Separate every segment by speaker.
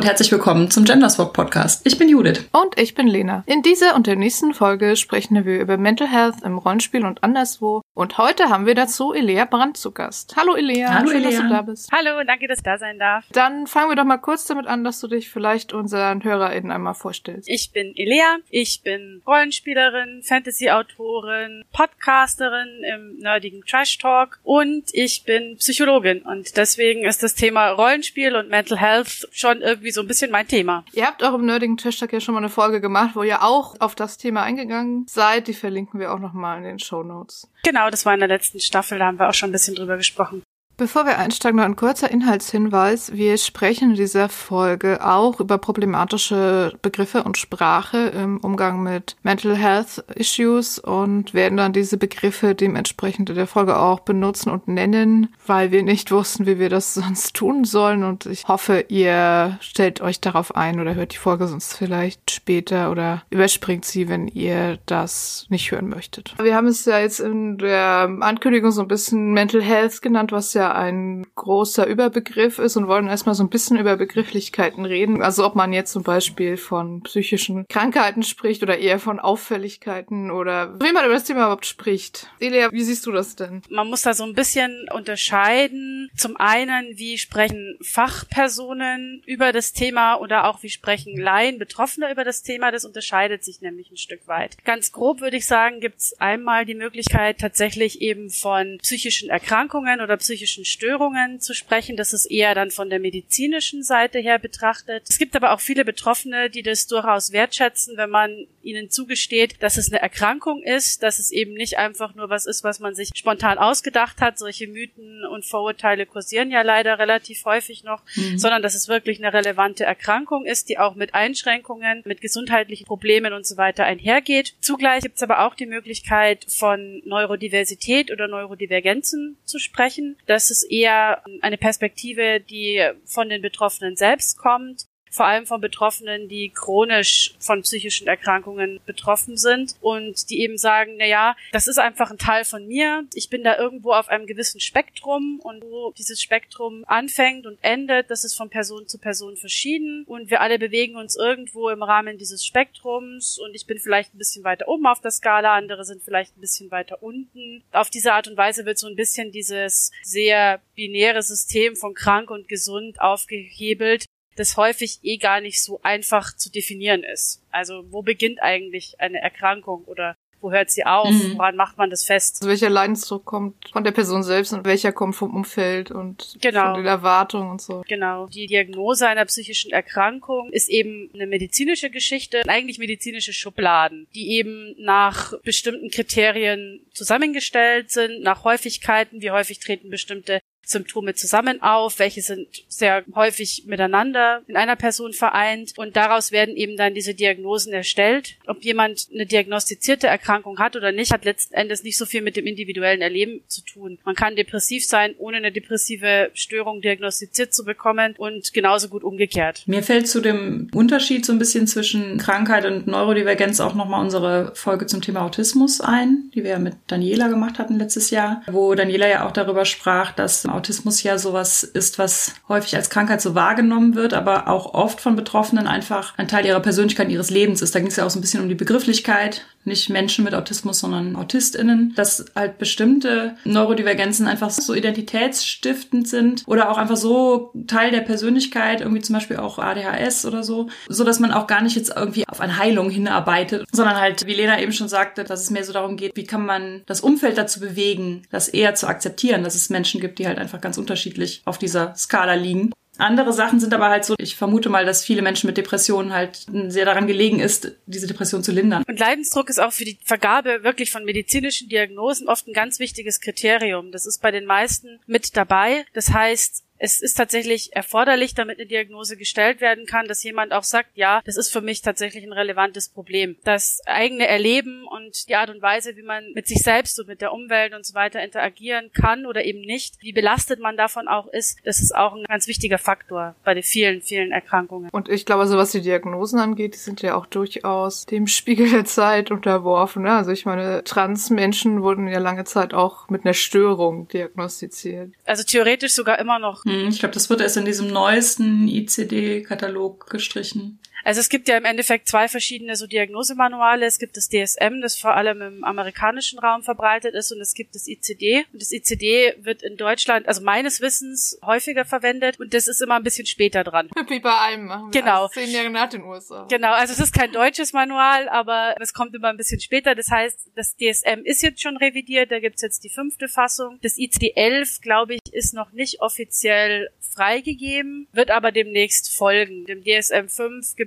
Speaker 1: und herzlich willkommen zum Genderswap Podcast. Ich bin Judith.
Speaker 2: Und ich bin Lena. In dieser und der nächsten Folge sprechen wir über Mental Health im Rollenspiel und anderswo. Und heute haben wir dazu Elea Brandt zu Gast. Hallo Elea.
Speaker 1: Hallo
Speaker 2: Schön,
Speaker 1: Elea.
Speaker 2: dass du da bist.
Speaker 3: Hallo, danke, dass ich da sein darf.
Speaker 2: Dann fangen wir doch mal kurz damit an, dass du dich vielleicht unseren HörerInnen einmal vorstellst.
Speaker 3: Ich bin Elea, ich bin Rollenspielerin, Fantasy-Autorin, Podcasterin im nerdigen Trash Talk und ich bin Psychologin. Und deswegen ist das Thema Rollenspiel und Mental Health schon irgendwie so ein bisschen mein Thema.
Speaker 2: Ihr habt eurem nerdigen Hashtag ja schon mal eine Folge gemacht, wo ihr auch auf das Thema eingegangen seid. Die verlinken wir auch nochmal in den Show Notes.
Speaker 3: Genau, das war in der letzten Staffel, da haben wir auch schon ein bisschen drüber gesprochen.
Speaker 2: Bevor wir einsteigen, noch ein kurzer Inhaltshinweis. Wir sprechen in dieser Folge auch über problematische Begriffe und Sprache im Umgang mit Mental Health Issues und werden dann diese Begriffe dementsprechend in der Folge auch benutzen und nennen, weil wir nicht wussten, wie wir das sonst tun sollen. Und ich hoffe, ihr stellt euch darauf ein oder hört die Folge sonst vielleicht später oder überspringt sie, wenn ihr das nicht hören möchtet. Wir haben es ja jetzt in der Ankündigung so ein bisschen Mental Health genannt, was ja ein großer Überbegriff ist und wollen erstmal so ein bisschen über Begrifflichkeiten reden. Also ob man jetzt zum Beispiel von psychischen Krankheiten spricht oder eher von Auffälligkeiten oder wie man über das Thema überhaupt spricht. Elia, wie siehst du das denn?
Speaker 3: Man muss da so ein bisschen unterscheiden. Zum einen, wie sprechen Fachpersonen über das Thema oder auch wie sprechen Laien, Betroffene über das Thema. Das unterscheidet sich nämlich ein Stück weit. Ganz grob würde ich sagen, gibt es einmal die Möglichkeit, tatsächlich eben von psychischen Erkrankungen oder psychischen Störungen zu sprechen. Das ist eher dann von der medizinischen Seite her betrachtet. Es gibt aber auch viele Betroffene, die das durchaus wertschätzen, wenn man ihnen zugesteht, dass es eine Erkrankung ist, dass es eben nicht einfach nur was ist, was man sich spontan ausgedacht hat. Solche Mythen und Vorurteile kursieren ja leider relativ häufig noch,
Speaker 1: Mhm.
Speaker 3: sondern dass es wirklich eine relevante Erkrankung ist, die auch mit Einschränkungen, mit gesundheitlichen Problemen und so weiter einhergeht. Zugleich gibt es aber auch die Möglichkeit, von Neurodiversität oder Neurodivergenzen zu sprechen. Das ist eher eine Perspektive, die von den Betroffenen selbst kommt vor allem von Betroffenen, die chronisch von psychischen Erkrankungen betroffen sind und die eben sagen, na ja, das ist einfach ein Teil von mir. Ich bin da irgendwo auf einem gewissen Spektrum und wo dieses Spektrum anfängt und endet, das ist von Person zu Person verschieden und wir alle bewegen uns irgendwo im Rahmen dieses Spektrums und ich bin vielleicht ein bisschen weiter oben auf der Skala, andere sind vielleicht ein bisschen weiter unten. Auf diese Art und Weise wird so ein bisschen dieses sehr binäre System von krank und gesund aufgehebelt, das häufig eh gar nicht so einfach zu definieren ist. Also wo beginnt eigentlich eine Erkrankung oder wo hört sie auf?
Speaker 1: Mhm.
Speaker 3: Woran macht man das fest?
Speaker 2: Also welcher Leidensdruck kommt von der Person selbst und welcher kommt vom Umfeld und
Speaker 3: Genau.
Speaker 2: von den Erwartungen und so.
Speaker 3: Genau. Die Diagnose einer psychischen Erkrankung ist eben eine medizinische Geschichte, eigentlich medizinische Schubladen, die eben nach bestimmten Kriterien zusammengestellt sind, nach Häufigkeiten, wie häufig treten bestimmte Symptome zusammen auf, welche sind sehr häufig miteinander in einer Person vereint und daraus werden eben dann diese Diagnosen erstellt. Ob jemand eine diagnostizierte Erkrankung hat oder nicht, hat letzten Endes nicht so viel mit dem individuellen Erleben zu tun. Man kann depressiv sein, ohne eine depressive Störung diagnostiziert zu bekommen und genauso gut umgekehrt.
Speaker 1: Mir fällt zu dem Unterschied so ein bisschen zwischen Krankheit und Neurodivergenz auch nochmal unsere Folge zum Thema Autismus ein, die wir ja mit Daniela gemacht hatten letztes Jahr, wo Daniela ja auch darüber sprach, dass Autismus ja sowas ist, was häufig als Krankheit so wahrgenommen wird, aber auch oft von Betroffenen einfach ein Teil ihrer Persönlichkeit, ihres Lebens ist. Da ging es ja auch so ein bisschen um die Begrifflichkeit, nicht Menschen mit Autismus, sondern AutistInnen, dass halt bestimmte Neurodivergenzen einfach so identitätsstiftend sind oder auch einfach so Teil der Persönlichkeit, irgendwie zum Beispiel auch ADHS oder so, so dass man auch gar nicht jetzt irgendwie auf eine Heilung hinarbeitet, sondern halt, wie Lena eben schon sagte, dass es mehr so darum geht, wie kann man das Umfeld dazu bewegen, das eher zu akzeptieren, dass es Menschen gibt, die halt einfach ganz unterschiedlich auf dieser Skala liegen. Andere Sachen sind aber halt so, ich vermute mal, dass viele Menschen mit Depressionen halt sehr daran gelegen ist, diese Depression zu lindern.
Speaker 3: Und Leidensdruck ist auch für die Vergabe wirklich von medizinischen Diagnosen oft ein ganz wichtiges Kriterium. Das ist bei den meisten mit dabei. Das heißt, es ist tatsächlich erforderlich, damit eine Diagnose gestellt werden kann, dass jemand auch sagt, ja, das ist für mich tatsächlich ein relevantes Problem. Das eigene Erleben und die Art und Weise, wie man mit sich selbst und mit der Umwelt und so weiter interagieren kann oder eben nicht, wie belastet man davon auch ist, das ist auch ein ganz wichtiger Faktor bei den vielen, vielen Erkrankungen.
Speaker 2: Und ich glaube, also was die Diagnosen angeht, die sind ja auch durchaus dem Spiegel der Zeit unterworfen. Ne? Also ich meine, Transmenschen wurden ja lange Zeit auch mit einer Störung diagnostiziert.
Speaker 3: Also theoretisch sogar immer noch
Speaker 1: ich glaube, das wird erst in diesem neuesten ICD-Katalog gestrichen.
Speaker 3: Also es gibt ja im Endeffekt zwei verschiedene so Diagnosemanuale. Es gibt das DSM, das vor allem im amerikanischen Raum verbreitet ist, und es gibt das ICD. Und das ICD wird in Deutschland, also meines Wissens, häufiger verwendet und das ist immer ein bisschen später dran.
Speaker 2: Wie bei allem machen wir
Speaker 3: Genau.
Speaker 2: zehn Jahre nach den USA.
Speaker 3: Genau, also es ist kein deutsches Manual, aber es kommt immer ein bisschen später. Das heißt, das DSM ist jetzt schon revidiert, da gibt's jetzt die fünfte Fassung. Das ICD-11, glaube ich, ist noch nicht offiziell freigegeben, wird aber demnächst folgen. Dem DSM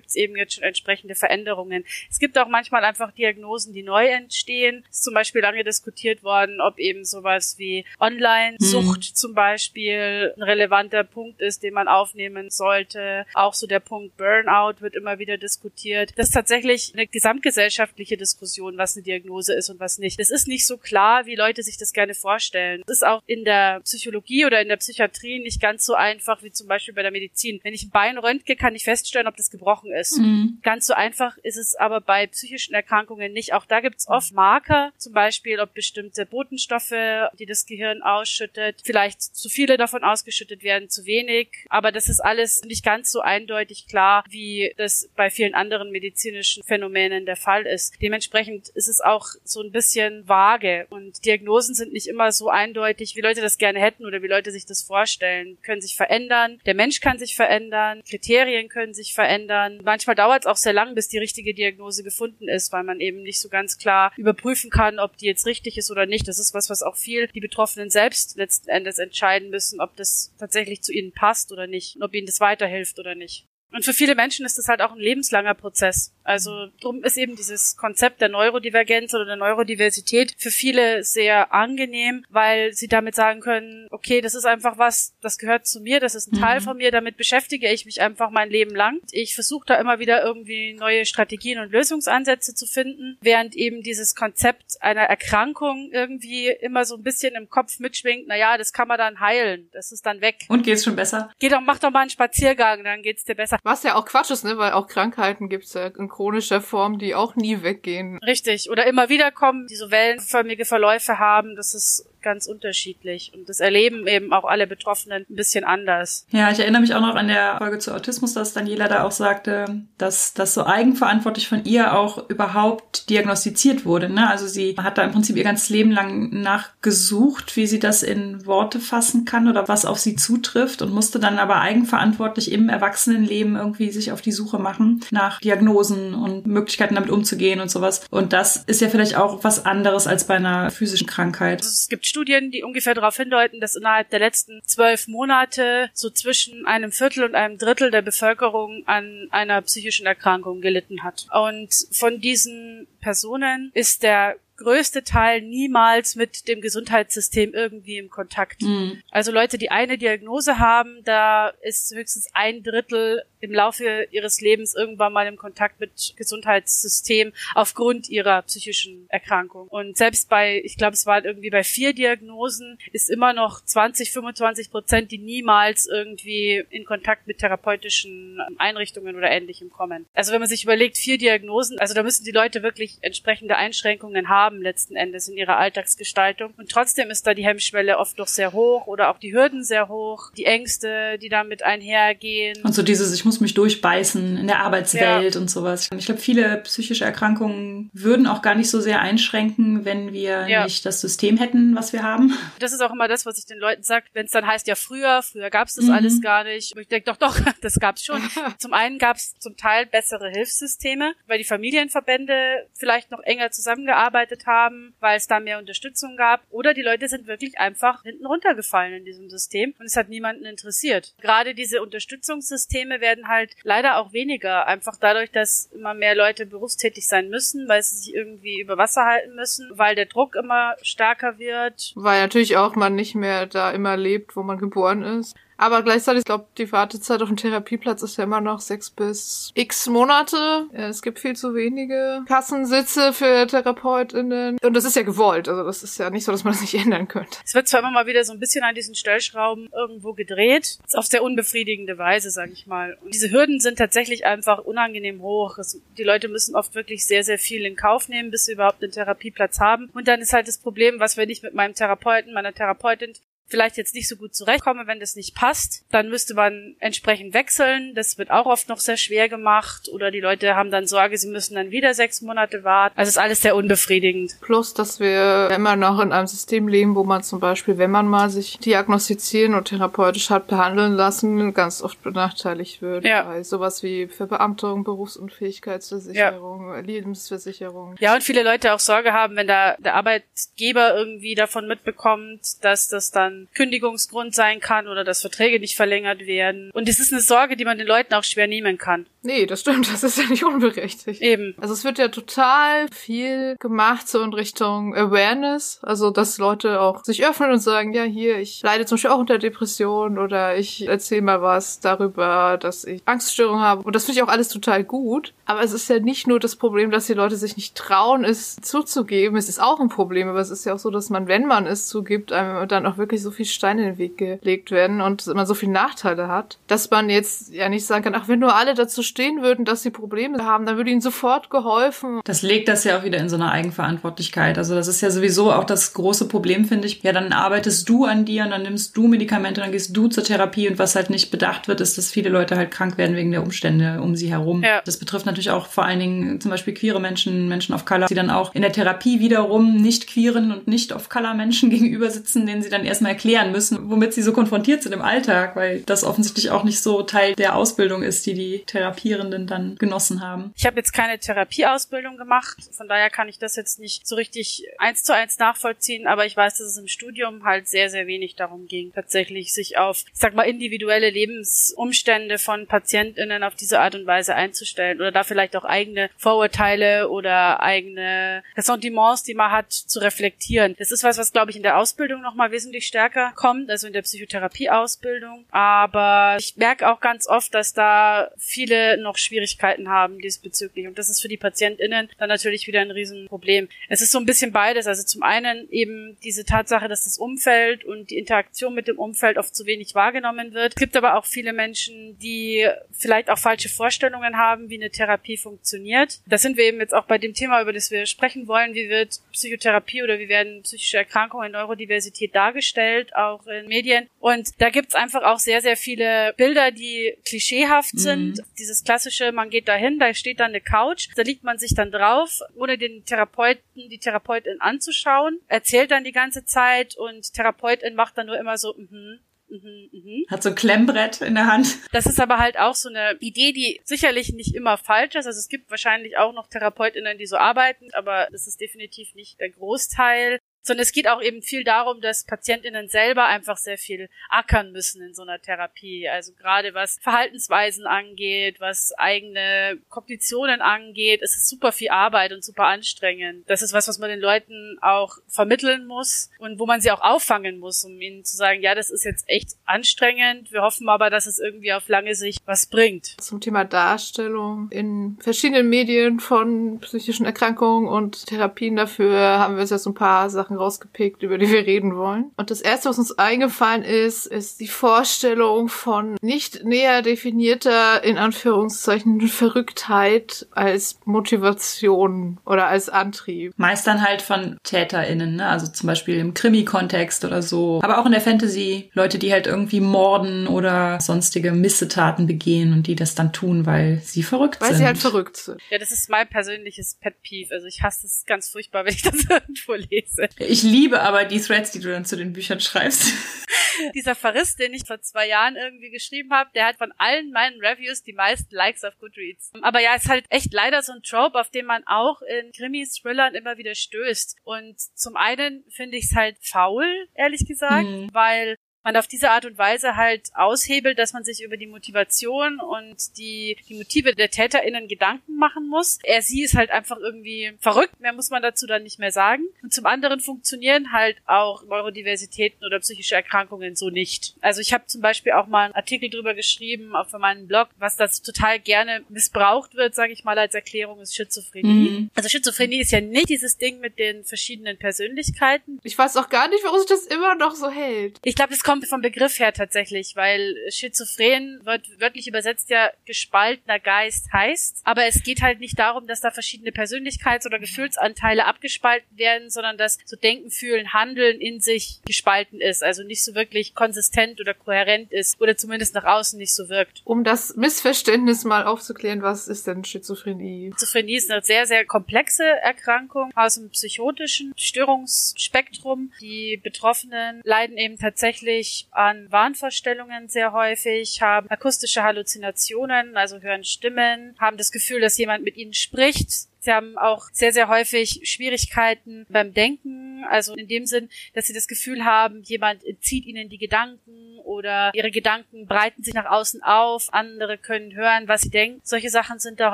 Speaker 3: 5 gibt's eben jetzt schon entsprechende Veränderungen. Es gibt auch manchmal einfach Diagnosen, die neu entstehen. Es ist zum Beispiel lange diskutiert worden, ob eben sowas wie Online-Sucht zum Beispiel ein relevanter Punkt ist, den man aufnehmen sollte. Auch so der Punkt Burnout wird immer wieder diskutiert. Das ist tatsächlich eine gesamtgesellschaftliche Diskussion, was eine Diagnose ist und was nicht. Es ist nicht so klar, wie Leute sich das gerne vorstellen. Es ist auch in der Psychologie oder in der Psychiatrie nicht ganz so einfach wie zum Beispiel bei der Medizin. Wenn ich ein Bein röntge, kann ich feststellen, ob das gebrochen ist.
Speaker 1: Mhm.
Speaker 3: Ganz so einfach ist es aber bei psychischen Erkrankungen nicht. Auch da gibt's oft Marker, zum Beispiel, ob bestimmte Botenstoffe, die das Gehirn ausschüttet, vielleicht zu viele davon ausgeschüttet werden, zu wenig. Aber das ist alles nicht ganz so eindeutig klar, wie das bei vielen anderen medizinischen Phänomenen der Fall ist. Dementsprechend ist es auch so ein bisschen vage und Diagnosen sind nicht immer so eindeutig, wie Leute das gerne hätten oder wie Leute sich das vorstellen. Können sich verändern, der Mensch kann sich verändern, Kriterien können sich verändern. Manchmal dauert es auch sehr lang, bis die richtige Diagnose gefunden ist, weil man eben nicht so ganz klar überprüfen kann, ob die jetzt richtig ist oder nicht. Das ist was, was auch viel die Betroffenen selbst letzten Endes entscheiden müssen, ob das tatsächlich zu ihnen passt oder nicht und ob ihnen das weiterhilft oder nicht. Und für viele Menschen ist das halt auch ein lebenslanger Prozess. Also drum ist eben dieses Konzept der Neurodivergenz oder der Neurodiversität für viele sehr angenehm, weil sie damit sagen können, okay, das ist einfach was, das gehört zu mir, das ist ein Teil
Speaker 1: Mhm.
Speaker 3: von mir, damit beschäftige ich mich einfach mein Leben lang. Ich versuche da immer wieder irgendwie neue Strategien und Lösungsansätze zu finden, während eben dieses Konzept einer Erkrankung irgendwie immer so ein bisschen im Kopf mitschwingt, naja, das kann man dann heilen, das ist dann weg.
Speaker 1: Und geht's schon besser?
Speaker 3: Geh doch, mach doch mal einen Spaziergang, dann geht's dir besser.
Speaker 2: Was ja auch Quatsch ist, ne? Weil auch Krankheiten gibt's ja in chronischer Form, die auch nie weggehen.
Speaker 3: Richtig. Oder immer wieder kommen, die so wellenförmige Verläufe haben. Das ist ganz unterschiedlich. Und das erleben eben auch alle Betroffenen ein bisschen anders.
Speaker 1: Ja, ich erinnere mich auch noch an der Folge zu Autismus, dass Daniela da auch sagte, dass das so eigenverantwortlich von ihr auch überhaupt diagnostiziert wurde. Ne? Also sie hat da im Prinzip ihr ganzes Leben lang nachgesucht, wie sie das in Worte fassen kann oder was auf sie zutrifft und musste dann aber eigenverantwortlich im Erwachsenenleben irgendwie sich auf die Suche machen nach Diagnosen und Möglichkeiten damit umzugehen und sowas. Und das ist ja vielleicht auch was anderes als bei einer physischen Krankheit.
Speaker 3: Also es gibt Studien, die ungefähr darauf hindeuten, dass innerhalb der letzten zwölf Monate so zwischen einem Viertel und einem Drittel der Bevölkerung an einer psychischen Erkrankung gelitten hat. Und von diesen Personen ist der größte Teil niemals mit dem Gesundheitssystem irgendwie im Kontakt.
Speaker 1: Mhm.
Speaker 3: Also Leute, die eine Diagnose haben, da ist höchstens ein Drittel im Laufe ihres Lebens irgendwann mal im Kontakt mit Gesundheitssystem aufgrund ihrer psychischen Erkrankung. Und selbst bei, ich glaube, es waren irgendwie bei vier Diagnosen, ist immer noch 20, 25 Prozent, die niemals irgendwie in Kontakt mit therapeutischen Einrichtungen oder ähnlichem kommen. Also wenn man sich überlegt, vier Diagnosen, also da müssen die Leute wirklich entsprechende Einschränkungen haben letzten Endes in ihrer Alltagsgestaltung. Und trotzdem ist da die Hemmschwelle oft noch sehr hoch oder auch die Hürden sehr hoch, die Ängste, die damit einhergehen.
Speaker 1: Und so dieses, ich muss mich durchbeißen in der Arbeitswelt und sowas. Ich glaube, viele psychische Erkrankungen würden auch gar nicht so sehr einschränken, wenn wir
Speaker 3: Ja.
Speaker 1: nicht das System hätten, was wir haben.
Speaker 3: Das ist auch immer das, was ich den Leuten sage, wenn es dann heißt, ja früher, früher gab's das
Speaker 1: Mhm.
Speaker 3: alles gar nicht. Und ich denke, doch, doch, das gab's schon. zum einen gab's zum Teil bessere Hilfssysteme, weil die Familienverbände vielleicht noch enger zusammengearbeitet haben, weil es da mehr Unterstützung gab. Oder die Leute sind wirklich einfach hinten runtergefallen in diesem System und es hat niemanden interessiert. Gerade diese Unterstützungssysteme werden halt leider auch weniger, einfach dadurch, dass immer mehr Leute berufstätig sein müssen, weil sie sich irgendwie über Wasser halten müssen, weil der Druck immer stärker wird,
Speaker 2: Weil natürlich auch man nicht mehr da immer lebt, wo man geboren ist. Aber gleichzeitig, ich glaube, die Wartezeit auf einen Therapieplatz ist ja immer noch sechs bis x Monate. Es gibt viel zu wenige Kassensitze für TherapeutInnen. Und das ist ja gewollt. Also das ist ja nicht so, dass man das nicht ändern könnte.
Speaker 3: Es wird zwar immer mal wieder so ein bisschen an diesen Stellschrauben irgendwo gedreht, auf sehr unbefriedigende Weise, sage ich mal. Und diese Hürden sind tatsächlich einfach unangenehm hoch. Es, die Leute müssen oft wirklich sehr, sehr viel in Kauf nehmen, bis sie überhaupt einen Therapieplatz haben. Und dann ist halt das Problem, was wenn ich mit meinem Therapeuten, meiner Therapeutin vielleicht jetzt nicht so gut zurechtkomme, wenn das nicht passt, dann müsste man entsprechend wechseln. Das wird auch oft noch sehr schwer gemacht oder die Leute haben dann Sorge, sie müssen dann wieder sechs Monate warten. Also ist alles sehr unbefriedigend.
Speaker 2: Plus, dass wir immer noch in einem System leben, wo man zum Beispiel, wenn man mal sich diagnostizieren und therapeutisch hat behandeln lassen, ganz oft benachteiligt wird. Ja. Bei sowas wie Verbeamtung, Berufsunfähigkeitsversicherung, ja. Lebensversicherung.
Speaker 3: Ja, und viele Leute auch Sorge haben, wenn da der Arbeitgeber irgendwie davon mitbekommt, dass das dann Kündigungsgrund sein kann oder dass Verträge nicht verlängert werden. Und es ist eine Sorge, die man den Leuten auch schwer nehmen kann.
Speaker 2: Nee, das stimmt, das ist ja nicht unberechtigt.
Speaker 3: Eben.
Speaker 2: Also es wird ja total viel gemacht so in Richtung Awareness, also dass Leute auch sich öffnen und sagen, ja hier, ich leide zum Beispiel auch unter Depression oder ich erzähle mal was darüber, dass ich Angststörung habe. Und das finde ich auch alles total gut. Aber es ist ja nicht nur das Problem, dass die Leute sich nicht trauen, es zuzugeben. Es ist auch ein Problem, aber es ist ja auch so, dass man, wenn man es zugibt, einem dann auch wirklich so viel Steine in den Weg gelegt werden und man so viele Nachteile hat, dass man jetzt ja nicht sagen kann, ach, wenn nur alle dazu stehen würden, dass sie Probleme haben, dann würde ihnen sofort geholfen.
Speaker 1: Das legt das ja auch wieder in so eine Eigenverantwortlichkeit. Also das ist ja sowieso auch das große Problem, finde ich. Ja, dann arbeitest du an dir und dann nimmst du Medikamente, dann gehst du zur Therapie und was halt nicht bedacht wird, ist, dass viele Leute halt krank werden wegen der Umstände um sie herum. Ja. Das betrifft natürlich auch vor allen Dingen zum Beispiel queere Menschen, Menschen of Color, die dann auch in der Therapie wiederum nicht queeren und nicht of Color Menschen gegenüber sitzen, denen sie dann erstmal erklären müssen, womit sie so konfrontiert sind im Alltag, weil das offensichtlich auch nicht so Teil der Ausbildung ist, die die Therapierenden dann genossen haben.
Speaker 3: Ich habe jetzt keine Therapieausbildung gemacht, von daher kann ich das jetzt nicht so richtig eins zu eins nachvollziehen, aber ich weiß, dass es im Studium halt sehr, sehr wenig darum ging, tatsächlich sich auf, ich sag mal, individuelle Lebensumstände von PatientInnen auf diese Art und Weise einzustellen oder da vielleicht auch eigene Vorurteile oder eigene Ressentiments, die man hat, zu reflektieren. Das ist was, was glaube ich in der Ausbildung nochmal wesentlich stärker kommt, also in der Psychotherapieausbildung. Aber ich merke auch ganz oft, dass da viele noch Schwierigkeiten haben diesbezüglich. Und das ist für die PatientInnen dann natürlich wieder ein Riesenproblem. Es ist so ein bisschen beides. Also zum einen eben diese Tatsache, dass das Umfeld und die Interaktion mit dem Umfeld oft zu wenig wahrgenommen wird. Es gibt aber auch viele Menschen, die vielleicht auch falsche Vorstellungen haben, wie eine Therapie funktioniert. Da sind wir eben jetzt auch bei dem Thema, über das wir sprechen wollen. Wie wird Psychotherapie oder wie werden psychische Erkrankungen, Neurodiversität dargestellt, auch in Medien. Und da gibt's einfach auch sehr, sehr viele Bilder, die klischeehaft mhm. sind. Dieses klassische, man geht dahin, da steht dann eine Couch, da liegt man sich dann drauf, ohne den Therapeuten, die Therapeutin anzuschauen, erzählt dann die ganze Zeit und Therapeutin macht dann nur immer so, mhm,
Speaker 1: Mhm, mhm. Hat so ein Klemmbrett in der Hand.
Speaker 3: Das ist aber halt auch so eine Idee, die sicherlich nicht immer falsch ist. Also es gibt wahrscheinlich auch noch TherapeutInnen, die so arbeiten, aber das ist definitiv nicht der Großteil sondern es geht auch eben viel darum, dass PatientInnen selber einfach sehr viel ackern müssen in so einer Therapie. Also gerade was Verhaltensweisen angeht, was eigene Kognitionen angeht, es ist super viel Arbeit und super anstrengend. Das ist was, was man den Leuten auch vermitteln muss und wo man sie auch auffangen muss, um ihnen zu sagen, ja, das ist jetzt echt anstrengend. Wir hoffen aber, dass es irgendwie auf lange Sicht was bringt.
Speaker 2: Zum Thema Darstellung in verschiedenen Medien von psychischen Erkrankungen und Therapien dafür haben wir jetzt ein paar Sachen Sachen rausgepickt, über die wir reden wollen. Und das erste, was uns eingefallen ist, ist die Vorstellung von nicht näher definierter, in Anführungszeichen, Verrücktheit als Motivation oder als Antrieb.
Speaker 1: Meist dann halt von TäterInnen, ne? Also zum Beispiel im Krimi-Kontext oder so. Aber auch in der Fantasy. Leute, die halt irgendwie morden oder sonstige Missetaten begehen und die das dann tun, weil sie verrückt
Speaker 2: weil
Speaker 1: sind.
Speaker 2: Weil sie halt verrückt sind.
Speaker 3: Ja, das ist mein persönliches Pet Peeve. Also ich hasse es ganz furchtbar, wenn ich das irgendwo lese.
Speaker 1: Ich liebe aber die Threads, die du dann zu den Büchern schreibst.
Speaker 3: Dieser Verriss, den ich vor zwei Jahren irgendwie geschrieben habe, der hat von allen meinen Reviews die meisten Likes auf Goodreads. Aber ja, ist halt echt leider so ein Trope, auf den man auch in Krimis, Thrillern immer wieder stößt. Und zum einen finde ich es halt faul, ehrlich gesagt, mhm. weil man auf diese Art und Weise halt aushebelt, dass man sich über die Motivation und die, die Motive der TäterInnen Gedanken machen muss. Er, sie ist halt einfach irgendwie verrückt, mehr muss man dazu dann nicht mehr sagen. Und zum anderen funktionieren halt auch Neurodiversitäten oder psychische Erkrankungen so nicht. Also ich habe zum Beispiel auch mal einen Artikel drüber geschrieben auf meinem Blog, was das total gerne missbraucht wird, sage ich mal, als Erklärung ist Schizophrenie. Mhm. Also Schizophrenie ist ja nicht dieses Ding mit den verschiedenen Persönlichkeiten.
Speaker 2: Ich weiß auch gar nicht, warum sich das immer noch so hält.
Speaker 3: Ich glaube, das kommt kommt vom Begriff her tatsächlich, weil schizophren wird wörtlich übersetzt ja gespaltener Geist heißt. Aber es geht halt nicht darum, dass da verschiedene Persönlichkeits- oder Gefühlsanteile abgespalten werden, sondern dass so Denken, Fühlen, Handeln in sich gespalten ist. Also nicht so wirklich konsistent oder kohärent ist oder zumindest nach außen nicht so wirkt.
Speaker 2: Um das Missverständnis mal aufzuklären, was ist denn Schizophrenie?
Speaker 3: Schizophrenie ist eine sehr, sehr komplexe Erkrankung aus dem psychotischen Störungsspektrum. Die Betroffenen leiden eben tatsächlich an Wahnvorstellungen sehr häufig, haben akustische Halluzinationen, also hören Stimmen, haben das Gefühl, dass jemand mit ihnen spricht. Sie haben auch sehr, sehr häufig Schwierigkeiten beim Denken, also in dem Sinn, dass sie das Gefühl haben, jemand entzieht ihnen die Gedanken oder ihre Gedanken breiten sich nach außen auf, andere können hören, was sie denken. Solche Sachen sind da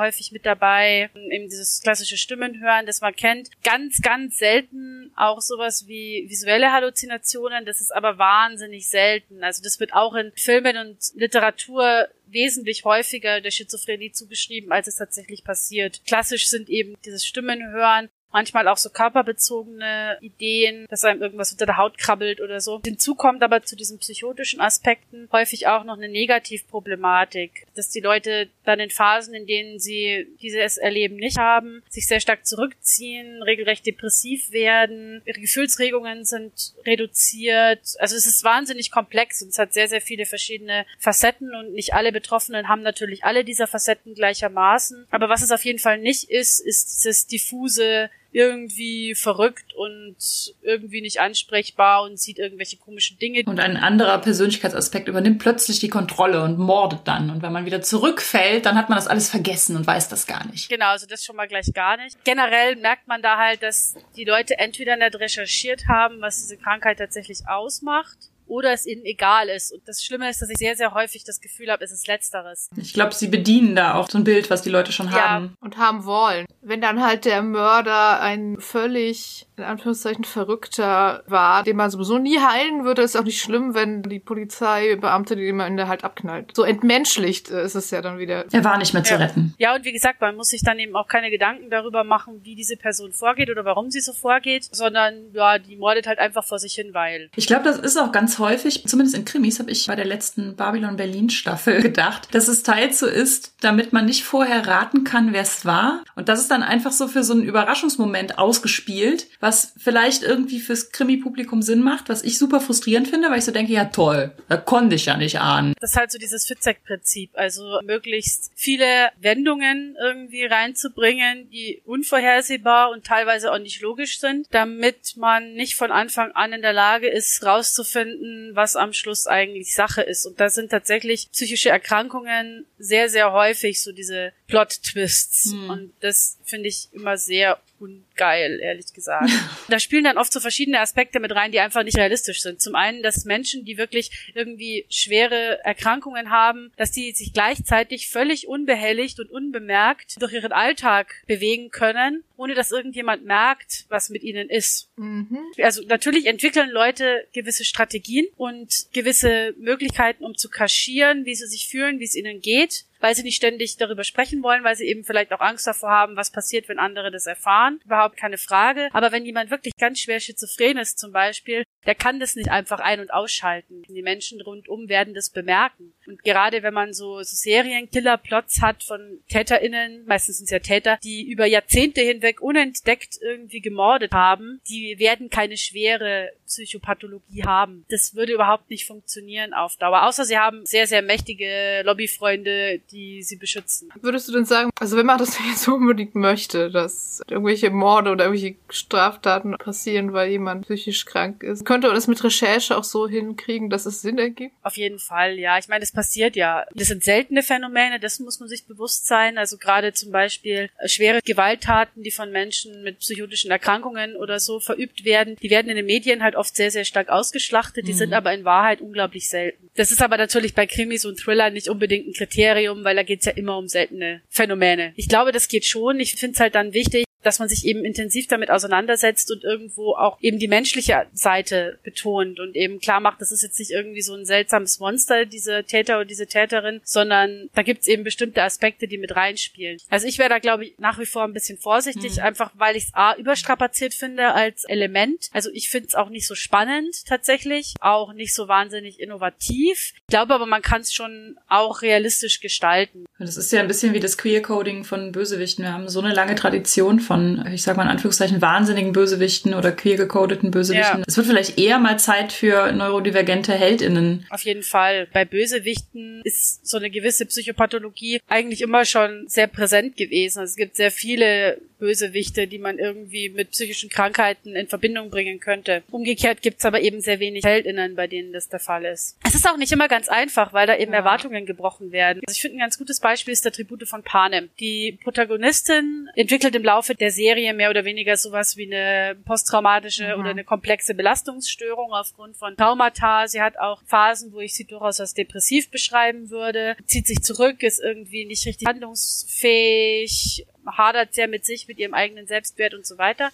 Speaker 3: häufig mit dabei. Eben dieses klassische Stimmenhören, das man kennt. Ganz, ganz selten auch sowas wie visuelle Halluzinationen. Das ist aber wahnsinnig selten. Also das wird auch in Filmen und Literatur wesentlich häufiger der Schizophrenie zugeschrieben, als es tatsächlich passiert. Klassisch sind eben dieses Stimmenhören manchmal auch so körperbezogene Ideen, dass einem irgendwas unter der Haut krabbelt oder so. Hinzu kommt aber zu diesen psychotischen Aspekten häufig auch noch eine Negativproblematik, dass die Leute dann in Phasen, in denen sie dieses Erleben nicht haben, sich sehr stark zurückziehen, regelrecht depressiv werden, ihre Gefühlsregungen sind reduziert. Also es ist wahnsinnig komplex und es hat sehr, sehr viele verschiedene Facetten und nicht alle Betroffenen haben natürlich alle dieser Facetten gleichermaßen. Aber was es auf jeden Fall nicht ist, ist dieses diffuse irgendwie verrückt und irgendwie nicht ansprechbar und sieht irgendwelche komischen Dinge.
Speaker 1: Und ein anderer Persönlichkeitsaspekt übernimmt plötzlich die Kontrolle und mordet dann. Und wenn man wieder zurückfällt, dann hat man das alles vergessen und weiß das gar nicht.
Speaker 3: Genau, also das schon mal gleich gar nicht. Generell merkt man da halt, dass die Leute entweder nicht recherchiert haben, was diese Krankheit tatsächlich ausmacht, oder es ihnen egal ist. Und das Schlimme ist, dass ich sehr, sehr häufig das Gefühl habe, es ist Letzteres.
Speaker 1: Ich glaube, sie bedienen da auch so ein Bild, was die Leute schon ja. haben.
Speaker 2: Und haben wollen. Wenn dann halt der Mörder ein völlig, in Anführungszeichen, Verrückter war, den man sowieso nie heilen würde, ist auch nicht schlimm, wenn die Polizeibeamte die man in der halt abknallt. So entmenschlicht ist es ja dann wieder.
Speaker 1: Er war nicht mehr zu
Speaker 3: ja.
Speaker 1: retten.
Speaker 3: Ja, und wie gesagt, man muss sich dann eben auch keine Gedanken darüber machen, wie diese Person vorgeht oder warum sie so vorgeht, sondern ja, die mordet halt einfach vor sich hin, weil.
Speaker 1: Ich glaube, das ist auch ganz häufig, zumindest in Krimis, habe ich bei der letzten Babylon Berlin Staffel gedacht, dass es teils so ist, damit man nicht vorher raten kann, wer es war. Und das ist dann einfach so für so einen Überraschungsmoment ausgespielt, was vielleicht irgendwie fürs Krimi-Publikum Sinn macht, was ich super frustrierend finde, weil ich so denke, ja toll, da konnte ich ja nicht ahnen.
Speaker 3: Das ist halt so dieses Fitzek-Prinzip, also möglichst viele Wendungen irgendwie reinzubringen, die unvorhersehbar und teilweise auch nicht logisch sind, damit man nicht von Anfang an in der Lage ist, rauszufinden, was am Schluss eigentlich Sache ist. Und da sind tatsächlich psychische Erkrankungen sehr, sehr häufig so diese Plot-Twists. Hm. Und das finde ich immer sehr ungeil, ehrlich gesagt. da spielen dann oft so verschiedene Aspekte mit rein, die einfach nicht realistisch sind. Zum einen, dass Menschen, die wirklich irgendwie schwere Erkrankungen haben, dass die sich gleichzeitig völlig unbehelligt und unbemerkt durch ihren Alltag bewegen können, ohne dass irgendjemand merkt, was mit ihnen ist. Mhm. Also natürlich entwickeln Leute gewisse Strategien und gewisse Möglichkeiten, um zu kaschieren, wie sie sich fühlen, wie es ihnen geht weil sie nicht ständig darüber sprechen wollen, weil sie eben vielleicht auch Angst davor haben, was passiert, wenn andere das erfahren. Überhaupt keine Frage. Aber wenn jemand wirklich ganz schwer schizophren ist zum Beispiel, der kann das nicht einfach ein- und ausschalten. Die Menschen rundum werden das bemerken. Und gerade wenn man so, so Serienkiller-Plots hat von TäterInnen, meistens sind es ja Täter, die über Jahrzehnte hinweg unentdeckt irgendwie gemordet haben, die werden keine schwere Psychopathologie haben. Das würde überhaupt nicht funktionieren auf Dauer. Außer sie haben sehr, sehr mächtige Lobbyfreunde, die sie beschützen.
Speaker 2: Würdest du denn sagen, also wenn man das jetzt unbedingt möchte, dass irgendwelche Morde oder irgendwelche Straftaten passieren, weil jemand psychisch krank ist, könnte man das mit Recherche auch so hinkriegen, dass es Sinn ergibt?
Speaker 3: Auf jeden Fall, ja. Ich meine, das passiert ja. Das sind seltene Phänomene, das muss man sich bewusst sein. Also gerade zum Beispiel äh, schwere Gewalttaten, die von Menschen mit psychotischen Erkrankungen oder so verübt werden, die werden in den Medien halt oft sehr, sehr stark ausgeschlachtet, die mhm. sind aber in Wahrheit unglaublich selten. Das ist aber natürlich bei Krimis und Thriller nicht unbedingt ein Kriterium, weil da geht's ja immer um seltene Phänomene. Ich glaube, das geht schon. Ich finde es halt dann wichtig, dass man sich eben intensiv damit auseinandersetzt und irgendwo auch eben die menschliche Seite betont und eben klar macht, das ist jetzt nicht irgendwie so ein seltsames Monster, diese Täter oder diese Täterin, sondern da gibt's eben bestimmte Aspekte, die mit reinspielen. Also ich wäre da, glaube ich, nach wie vor ein bisschen vorsichtig, mhm. einfach weil ich es A überstrapaziert finde als Element. Also ich finde es auch nicht so spannend tatsächlich, auch nicht so wahnsinnig innovativ. Ich glaube aber, man kann es schon auch realistisch gestalten.
Speaker 1: Das ist ja ein bisschen wie das Queer-Coding von Bösewichten. Wir haben so eine lange Tradition von, ich sag mal in Anführungszeichen, wahnsinnigen Bösewichten oder queer-gecodeten Bösewichten. Ja. Es wird vielleicht eher mal Zeit für neurodivergente HeldInnen.
Speaker 3: Auf jeden Fall. Bei Bösewichten ist so eine gewisse Psychopathologie eigentlich immer schon sehr präsent gewesen. Also es gibt sehr viele Bösewichte, die man irgendwie mit psychischen Krankheiten in Verbindung bringen könnte. Umgekehrt gibt's aber eben sehr wenig HeldInnen, bei denen das der Fall ist. Es ist auch nicht immer ganz einfach, weil da eben ja. Erwartungen gebrochen werden. Also ich finde ein ganz gutes Beispiel ist der Tribute von Panem. Die Protagonistin entwickelt im Laufe der Serie mehr oder weniger sowas wie eine posttraumatische mhm. oder eine komplexe Belastungsstörung aufgrund von Traumata. Sie hat auch Phasen, wo ich sie durchaus als depressiv beschreiben würde, zieht sich zurück, ist irgendwie nicht richtig handlungsfähig, hadert sehr mit sich, mit ihrem eigenen Selbstwert und so weiter.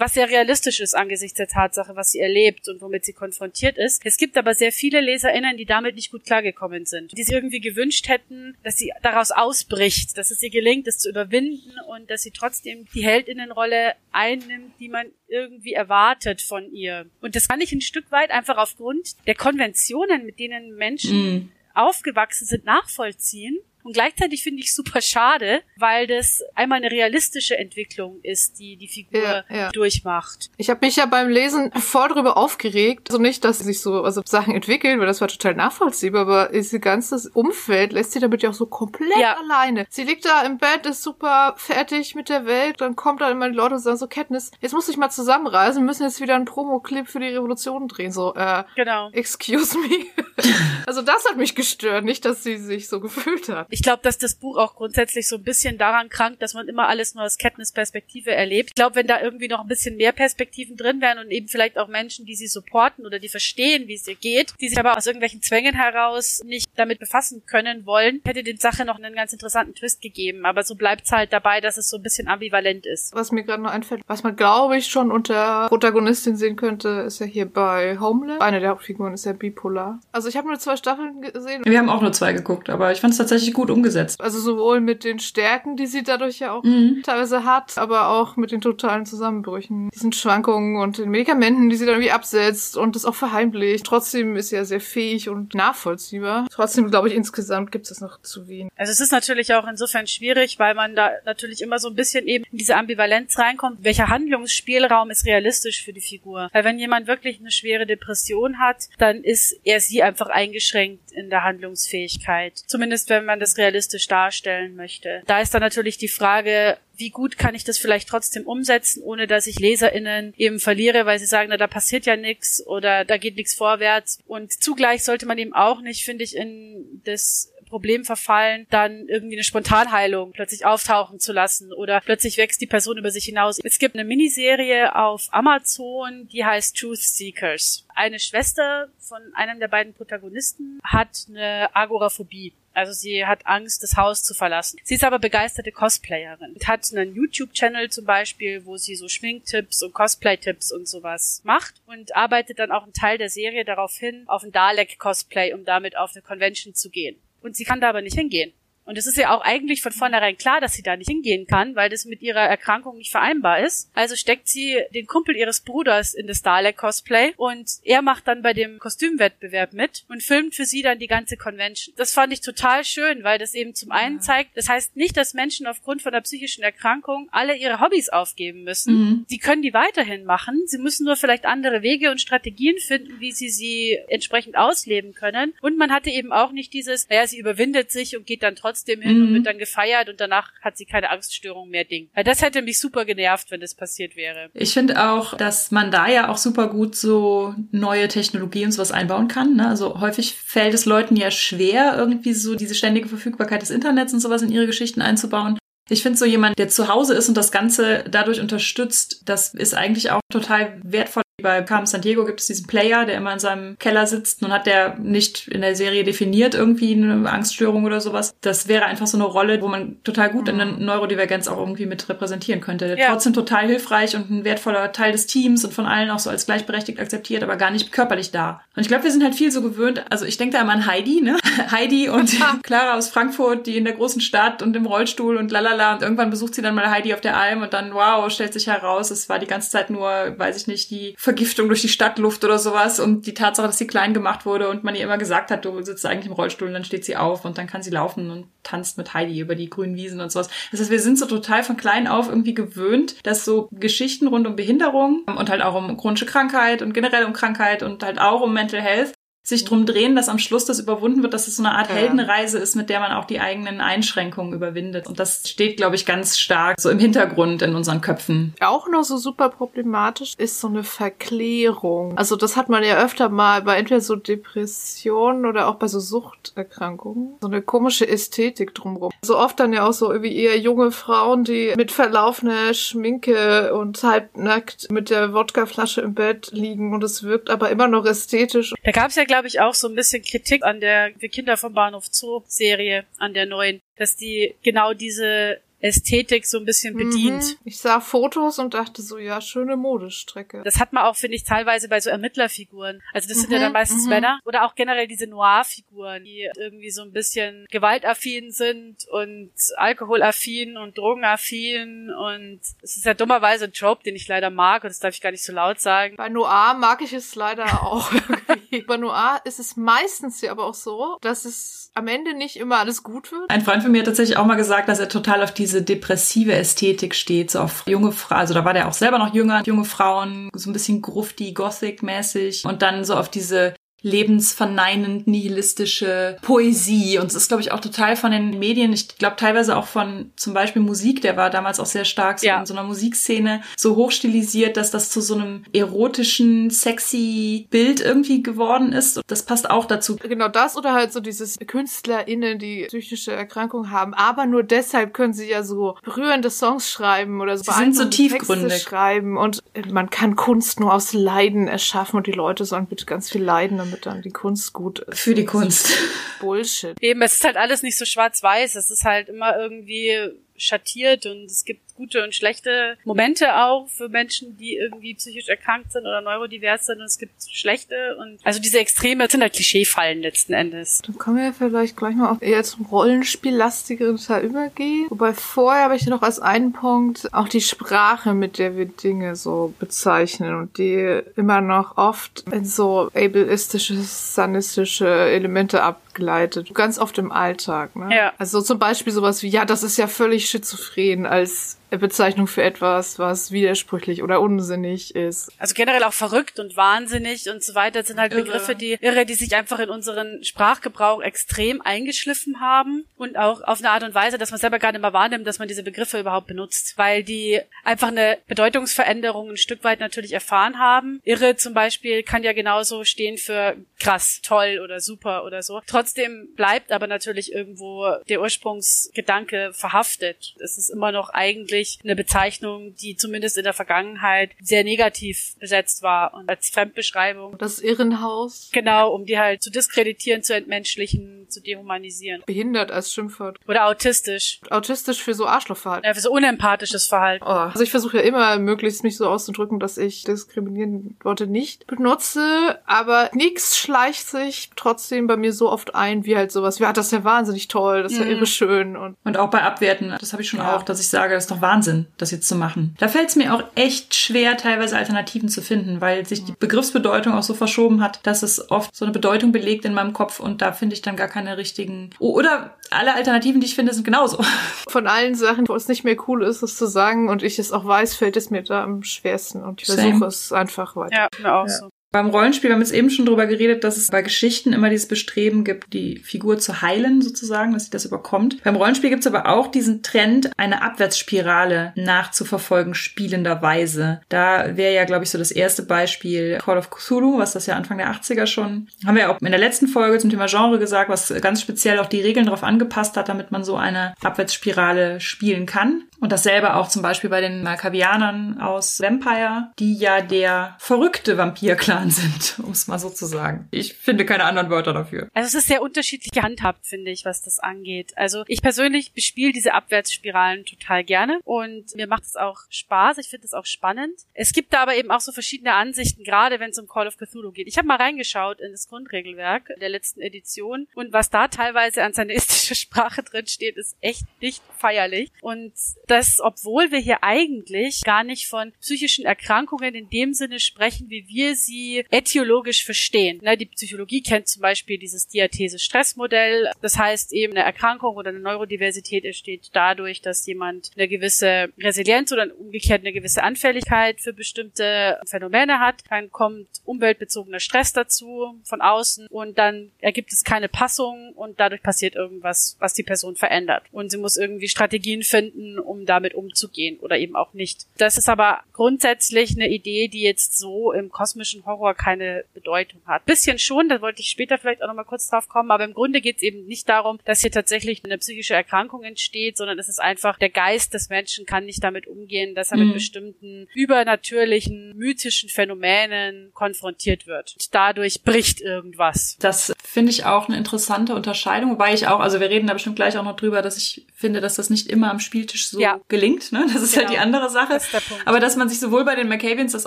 Speaker 3: Was sehr realistisch ist angesichts der Tatsache, was sie erlebt und womit sie konfrontiert ist. Es gibt aber sehr viele LeserInnen, die damit nicht gut klargekommen sind. Die sich irgendwie gewünscht hätten, dass sie daraus ausbricht, dass es ihr gelingt, es zu überwinden und dass sie trotzdem die Heldinnenrolle einnimmt, die man irgendwie erwartet von ihr. Und das kann ich ein Stück weit einfach aufgrund der Konventionen, mit denen Menschen mm. aufgewachsen sind, nachvollziehen und gleichzeitig finde ich super schade, weil das einmal eine realistische Entwicklung ist, die die Figur ja, ja. durchmacht.
Speaker 2: Ich habe mich ja beim Lesen voll drüber aufgeregt. Also nicht, dass sich so also Sachen entwickeln, weil das war total nachvollziehbar, aber dieses ganze Umfeld lässt sie damit ja auch so komplett ja. alleine. Sie liegt da im Bett, ist super fertig mit der Welt, dann kommt dann immer die Leute und sagen so, Kenntnis, jetzt muss ich mal zusammenreisen, müssen jetzt wieder einen Promo-Clip für die Revolution drehen. So, äh, genau. excuse me. also das hat mich gestört, nicht, dass sie sich so gefühlt hat.
Speaker 3: Ich glaube, dass das Buch auch grundsätzlich so ein bisschen daran krankt, dass man immer alles nur aus Katniss Perspektive erlebt. Ich glaube, wenn da irgendwie noch ein bisschen mehr Perspektiven drin wären und eben vielleicht auch Menschen, die sie supporten oder die verstehen, wie es ihr geht, die sich aber aus irgendwelchen Zwängen heraus nicht damit befassen können wollen, hätte dem Sache noch einen ganz interessanten Twist gegeben. Aber so bleibt's halt dabei, dass es so ein bisschen ambivalent ist.
Speaker 2: Was mir gerade noch einfällt, was man glaube ich schon unter Protagonistin sehen könnte, ist ja hier bei Homeland. Eine der Hauptfiguren ist ja bipolar. Also ich habe nur zwei Staffeln gesehen.
Speaker 1: Wir haben auch nur zwei geguckt, aber ich fand es tatsächlich gut gut umgesetzt.
Speaker 2: Also sowohl mit den Stärken, die sie dadurch ja auch mhm. teilweise hat, aber auch mit den totalen Zusammenbrüchen, diesen Schwankungen und den Medikamenten, die sie dann irgendwie absetzt und das auch verheimlicht. Trotzdem ist sie ja sehr fähig und nachvollziehbar. Trotzdem glaube ich, insgesamt gibt es noch zu wenig.
Speaker 3: Also es ist natürlich auch insofern schwierig, weil man da natürlich immer so ein bisschen eben in diese Ambivalenz reinkommt. Welcher Handlungsspielraum ist realistisch für die Figur? Weil wenn jemand wirklich eine schwere Depression hat, dann ist er sie einfach eingeschränkt in der Handlungsfähigkeit. Zumindest wenn man das realistisch darstellen möchte. Da ist dann natürlich die Frage, wie gut kann ich das vielleicht trotzdem umsetzen, ohne dass ich LeserInnen eben verliere, weil sie sagen, na, da passiert ja nichts oder da geht nichts vorwärts. Und zugleich sollte man eben auch nicht, finde ich, in das Problem verfallen, dann irgendwie eine Spontanheilung plötzlich auftauchen zu lassen oder plötzlich wächst die Person über sich hinaus. Es gibt eine Miniserie auf Amazon, die heißt Truth Seekers. Eine Schwester von einem der beiden Protagonisten hat eine Agoraphobie. Also sie hat Angst, das Haus zu verlassen. Sie ist aber begeisterte Cosplayerin. Und hat einen YouTube-Channel zum Beispiel, wo sie so Schminktipps und Cosplay-Tipps und sowas macht und arbeitet dann auch einen Teil der Serie darauf hin, auf ein Dalek-Cosplay, um damit auf eine Convention zu gehen. Und sie kann da aber nicht hingehen. Und es ist ja auch eigentlich von vornherein klar, dass sie da nicht hingehen kann, weil das mit ihrer Erkrankung nicht vereinbar ist. Also steckt sie den Kumpel ihres Bruders in das Dalek-Cosplay und er macht dann bei dem Kostümwettbewerb mit und filmt für sie dann die ganze Convention. Das fand ich total schön, weil das eben zum einen zeigt, das heißt nicht, dass Menschen aufgrund von einer psychischen Erkrankung alle ihre Hobbys aufgeben müssen. Mhm. Sie können die weiterhin machen. Sie müssen nur vielleicht andere Wege und Strategien finden, wie sie sie entsprechend ausleben können. Und man hatte eben auch nicht dieses, naja, sie überwindet sich und geht dann trotzdem trotzdem hin mhm. und wird dann gefeiert und danach hat sie keine Angststörung mehr Ding. Das hätte mich super genervt, wenn das passiert wäre.
Speaker 1: Ich finde auch, dass man da ja auch super gut so neue Technologie und sowas einbauen kann. Ne? Also häufig fällt es Leuten ja schwer, irgendwie so diese ständige Verfügbarkeit des Internets und sowas in ihre Geschichten einzubauen. Ich finde so jemand, der zu Hause ist und das Ganze dadurch unterstützt, das ist eigentlich auch total wertvoll Bei Carmen Sandiego gibt es diesen Player, der immer in seinem Keller sitzt. und hat der nicht in der Serie definiert irgendwie eine Angststörung oder sowas. Das wäre einfach so eine Rolle, wo man total gut mhm. eine Neurodivergenz auch irgendwie mit repräsentieren könnte. Ja. Trotzdem total hilfreich und ein wertvoller Teil des Teams und von allen auch so als gleichberechtigt akzeptiert, aber gar nicht körperlich da. Und ich glaube, wir sind halt viel so gewöhnt. Also ich denke da immer an Heidi, ne? Heidi und Clara aus Frankfurt, die in der großen Stadt und im Rollstuhl und lalala. Und irgendwann besucht sie dann mal Heidi auf der Alm und dann, wow, stellt sich heraus, es war die ganze Zeit nur, weiß ich nicht, die Vergiftung durch die Stadtluft oder sowas und die Tatsache, dass sie klein gemacht wurde und man ihr immer gesagt hat, du sitzt eigentlich im Rollstuhl und dann steht sie auf und dann kann sie laufen und tanzt mit Heidi über die grünen Wiesen und sowas. Das heißt, wir sind so total von klein auf irgendwie gewöhnt, dass so Geschichten rund um Behinderung und halt auch um chronische Krankheit und generell um Krankheit und halt auch um Mental Health sich drum drehen, dass am Schluss das überwunden wird, dass es so eine Art ja. Heldenreise ist, mit der man auch die eigenen Einschränkungen überwindet. Und das steht, glaube ich, ganz stark so im Hintergrund in unseren Köpfen.
Speaker 2: Auch noch so super problematisch ist so eine Verklärung. Also das hat man ja öfter mal bei entweder so Depressionen oder auch bei so Suchterkrankungen. So eine komische Ästhetik drumrum. So oft dann ja auch so irgendwie eher junge Frauen, die mit verlaufener Schminke und halbnackt mit der Wodkaflasche im Bett liegen und es wirkt aber immer noch ästhetisch.
Speaker 3: Da gab's ja glaube ich, auch so ein bisschen Kritik an der Wir Kinder vom Bahnhof Zoo Serie, an der neuen, dass die genau diese Ästhetik so ein bisschen bedient. Mhm.
Speaker 2: Ich sah Fotos und dachte so, ja, schöne Modestrecke.
Speaker 3: Das hat man auch, finde ich, teilweise bei so Ermittlerfiguren. Also das mhm. sind ja dann mhm, meistens mhm. Männer. Oder auch generell diese Noir-Figuren, die irgendwie so ein bisschen gewaltaffin sind und alkoholaffin und drogenaffin und es ist ja dummerweise ein Trope, den ich leider mag und das darf ich gar nicht so laut sagen.
Speaker 2: Bei Noir mag ich es leider auch irgendwie. bei Noir ist es meistens ja aber auch so, dass es am Ende nicht immer alles gut wird.
Speaker 1: Ein Freund von mir hat tatsächlich auch mal gesagt, dass er total auf diese depressive Ästhetik steht, so auf junge Frauen, also da war der auch selber noch jünger, junge Frauen, so ein bisschen grufti, gothic-mäßig und dann so auf diese lebensverneinend nihilistische Poesie. Und es ist, glaube ich, auch total von den Medien, ich glaube teilweise auch von zum Beispiel Musik, der war damals auch sehr stark so ja. in so einer Musikszene, so hochstilisiert, dass das zu so einem erotischen, sexy Bild irgendwie geworden ist. Und das passt auch dazu.
Speaker 2: Genau das oder halt so dieses KünstlerInnen, die psychische Erkrankungen haben, aber nur deshalb können sie ja so berührende Songs schreiben oder so.
Speaker 1: Sie sind so tiefgründig.
Speaker 2: Texte schreiben und man kann Kunst nur aus Leiden erschaffen und die Leute sollen bitte ganz viel leiden, damit dann die Kunst gut ist.
Speaker 1: Für die Kunst.
Speaker 2: Bullshit.
Speaker 3: Eben, es ist halt alles nicht so schwarz-weiß. Es ist halt immer irgendwie schattiert und es gibt gute und schlechte Momente auch für Menschen, die irgendwie psychisch erkrankt sind oder neurodivers sind und es gibt schlechte und also diese Extreme sind halt Klischeefallen letzten Endes.
Speaker 2: Dann können wir vielleicht gleich mal auf eher zum Rollenspiellastigeren Teil übergehen. Wobei vorher habe ich noch als einen Punkt auch die Sprache, mit der wir Dinge so bezeichnen und die immer noch oft in so ableistische, sanistische Elemente abgleitet. Ganz oft im Alltag, ne?
Speaker 3: Ja.
Speaker 2: Also zum Beispiel sowas wie, ja, das ist ja völlig schizophren als Bezeichnung für etwas, was widersprüchlich oder unsinnig ist.
Speaker 3: Also generell auch verrückt und wahnsinnig und so weiter sind halt irre. Begriffe, die irre, die sich einfach in unseren Sprachgebrauch extrem eingeschliffen haben und auch auf eine Art und Weise, dass man selber gar nicht mehr wahrnimmt, dass man diese Begriffe überhaupt benutzt, weil die einfach eine Bedeutungsveränderung ein Stück weit natürlich erfahren haben. Irre zum Beispiel kann ja genauso stehen für krass, toll oder super oder so. Trotzdem bleibt aber natürlich irgendwo der Ursprungsgedanke verhaftet. Es ist immer noch eigentlich eigentlich eine Bezeichnung, die zumindest in der Vergangenheit sehr negativ besetzt war und als Fremdbeschreibung.
Speaker 2: Das Irrenhaus.
Speaker 3: Genau, um die halt zu diskreditieren, zu entmenschlichen, zu dehumanisieren.
Speaker 2: Behindert als Schimpfwort.
Speaker 3: Oder autistisch.
Speaker 2: Autistisch für so Arschlochverhalten.
Speaker 3: Ja, für so unempathisches Verhalten.
Speaker 2: Oh. Also ich versuche ja immer möglichst mich so auszudrücken, dass ich diskriminierende Worte nicht benutze, aber nichts schleicht sich trotzdem bei mir so oft ein, wie halt sowas, ja, das ist ja wahnsinnig toll, das ist ja mhm. irre schön und.
Speaker 1: Und auch bei Abwerten, das habe ich schon ja. auch, dass ich sage, das ist doch wahnsinnig Wahnsinn, das jetzt zu machen. Da fällt es mir auch echt schwer, teilweise Alternativen zu finden, weil sich die Begriffsbedeutung auch so verschoben hat, dass es oft so eine Bedeutung belegt in meinem Kopf und da finde ich dann gar keine richtigen. Oder alle Alternativen, die ich finde, sind genauso.
Speaker 2: Von allen Sachen, wo es nicht mehr cool ist, es zu sagen und ich es auch weiß, fällt es mir da am schwersten und ich versuche es einfach weiter.
Speaker 3: Ja, mir auch ja. so.
Speaker 1: Beim Rollenspiel, wir haben jetzt eben schon drüber geredet, dass es bei Geschichten immer dieses Bestreben gibt, die Figur zu heilen, sozusagen, dass sie das überkommt. Beim Rollenspiel gibt es aber auch diesen Trend, eine Abwärtsspirale nachzuverfolgen, spielenderweise. Da wäre ja, glaube ich, so das erste Beispiel Call of Cthulhu, was das ja Anfang der 80er schon, haben wir ja auch in der letzten Folge zum Thema Genre gesagt, was ganz speziell auch die Regeln darauf angepasst hat, damit man so eine Abwärtsspirale spielen kann. Und dasselbe auch zum Beispiel bei den Malkavianern aus Vampire, die ja der verrückte Vampir-Clan sind, um es mal so zu sagen. Ich finde keine anderen Wörter dafür.
Speaker 3: Also es ist sehr unterschiedlich gehandhabt, finde ich, was das angeht. Also ich persönlich bespiele diese Abwärtsspiralen total gerne und mir macht es auch Spaß. Ich finde es auch spannend. Es gibt da aber eben auch so verschiedene Ansichten, gerade wenn es um Call of Cthulhu geht. Ich habe mal reingeschaut in das Grundregelwerk der letzten Edition und was da teilweise an sanistischer Sprache drin steht, ist echt nicht feierlich. Und das, obwohl wir hier eigentlich gar nicht von psychischen Erkrankungen in dem Sinne sprechen, wie wir sie etiologisch verstehen. die Psychologie kennt zum Beispiel dieses Diathese-Stress-Modell. Das heißt eben, eine Erkrankung oder eine Neurodiversität entsteht dadurch, dass jemand eine gewisse Resilienz oder umgekehrt eine gewisse Anfälligkeit für bestimmte Phänomene hat. Dann kommt umweltbezogener Stress dazu von außen und dann ergibt es keine Passung und dadurch passiert irgendwas, was die Person verändert. Und sie muss irgendwie Strategien finden, um damit umzugehen oder eben auch nicht. Das ist aber grundsätzlich eine Idee, die jetzt so im kosmischen Horror keine Bedeutung hat. Bisschen schon, da wollte ich später vielleicht auch nochmal kurz drauf kommen, aber im Grunde geht es eben nicht darum, dass hier tatsächlich eine psychische Erkrankung entsteht, sondern es ist einfach, der Geist des Menschen kann nicht damit umgehen, dass er mhm. mit bestimmten übernatürlichen, mythischen Phänomenen konfrontiert wird. Und dadurch bricht irgendwas.
Speaker 1: Das finde ich auch eine interessante Unterscheidung, wobei ich auch, also wir reden da bestimmt gleich auch noch drüber, dass ich finde, dass das nicht immer am Spieltisch so ja. Gelingt. Ne? Das ist genau. halt die andere Sache. Das Aber dass man sich sowohl bei den McCavians als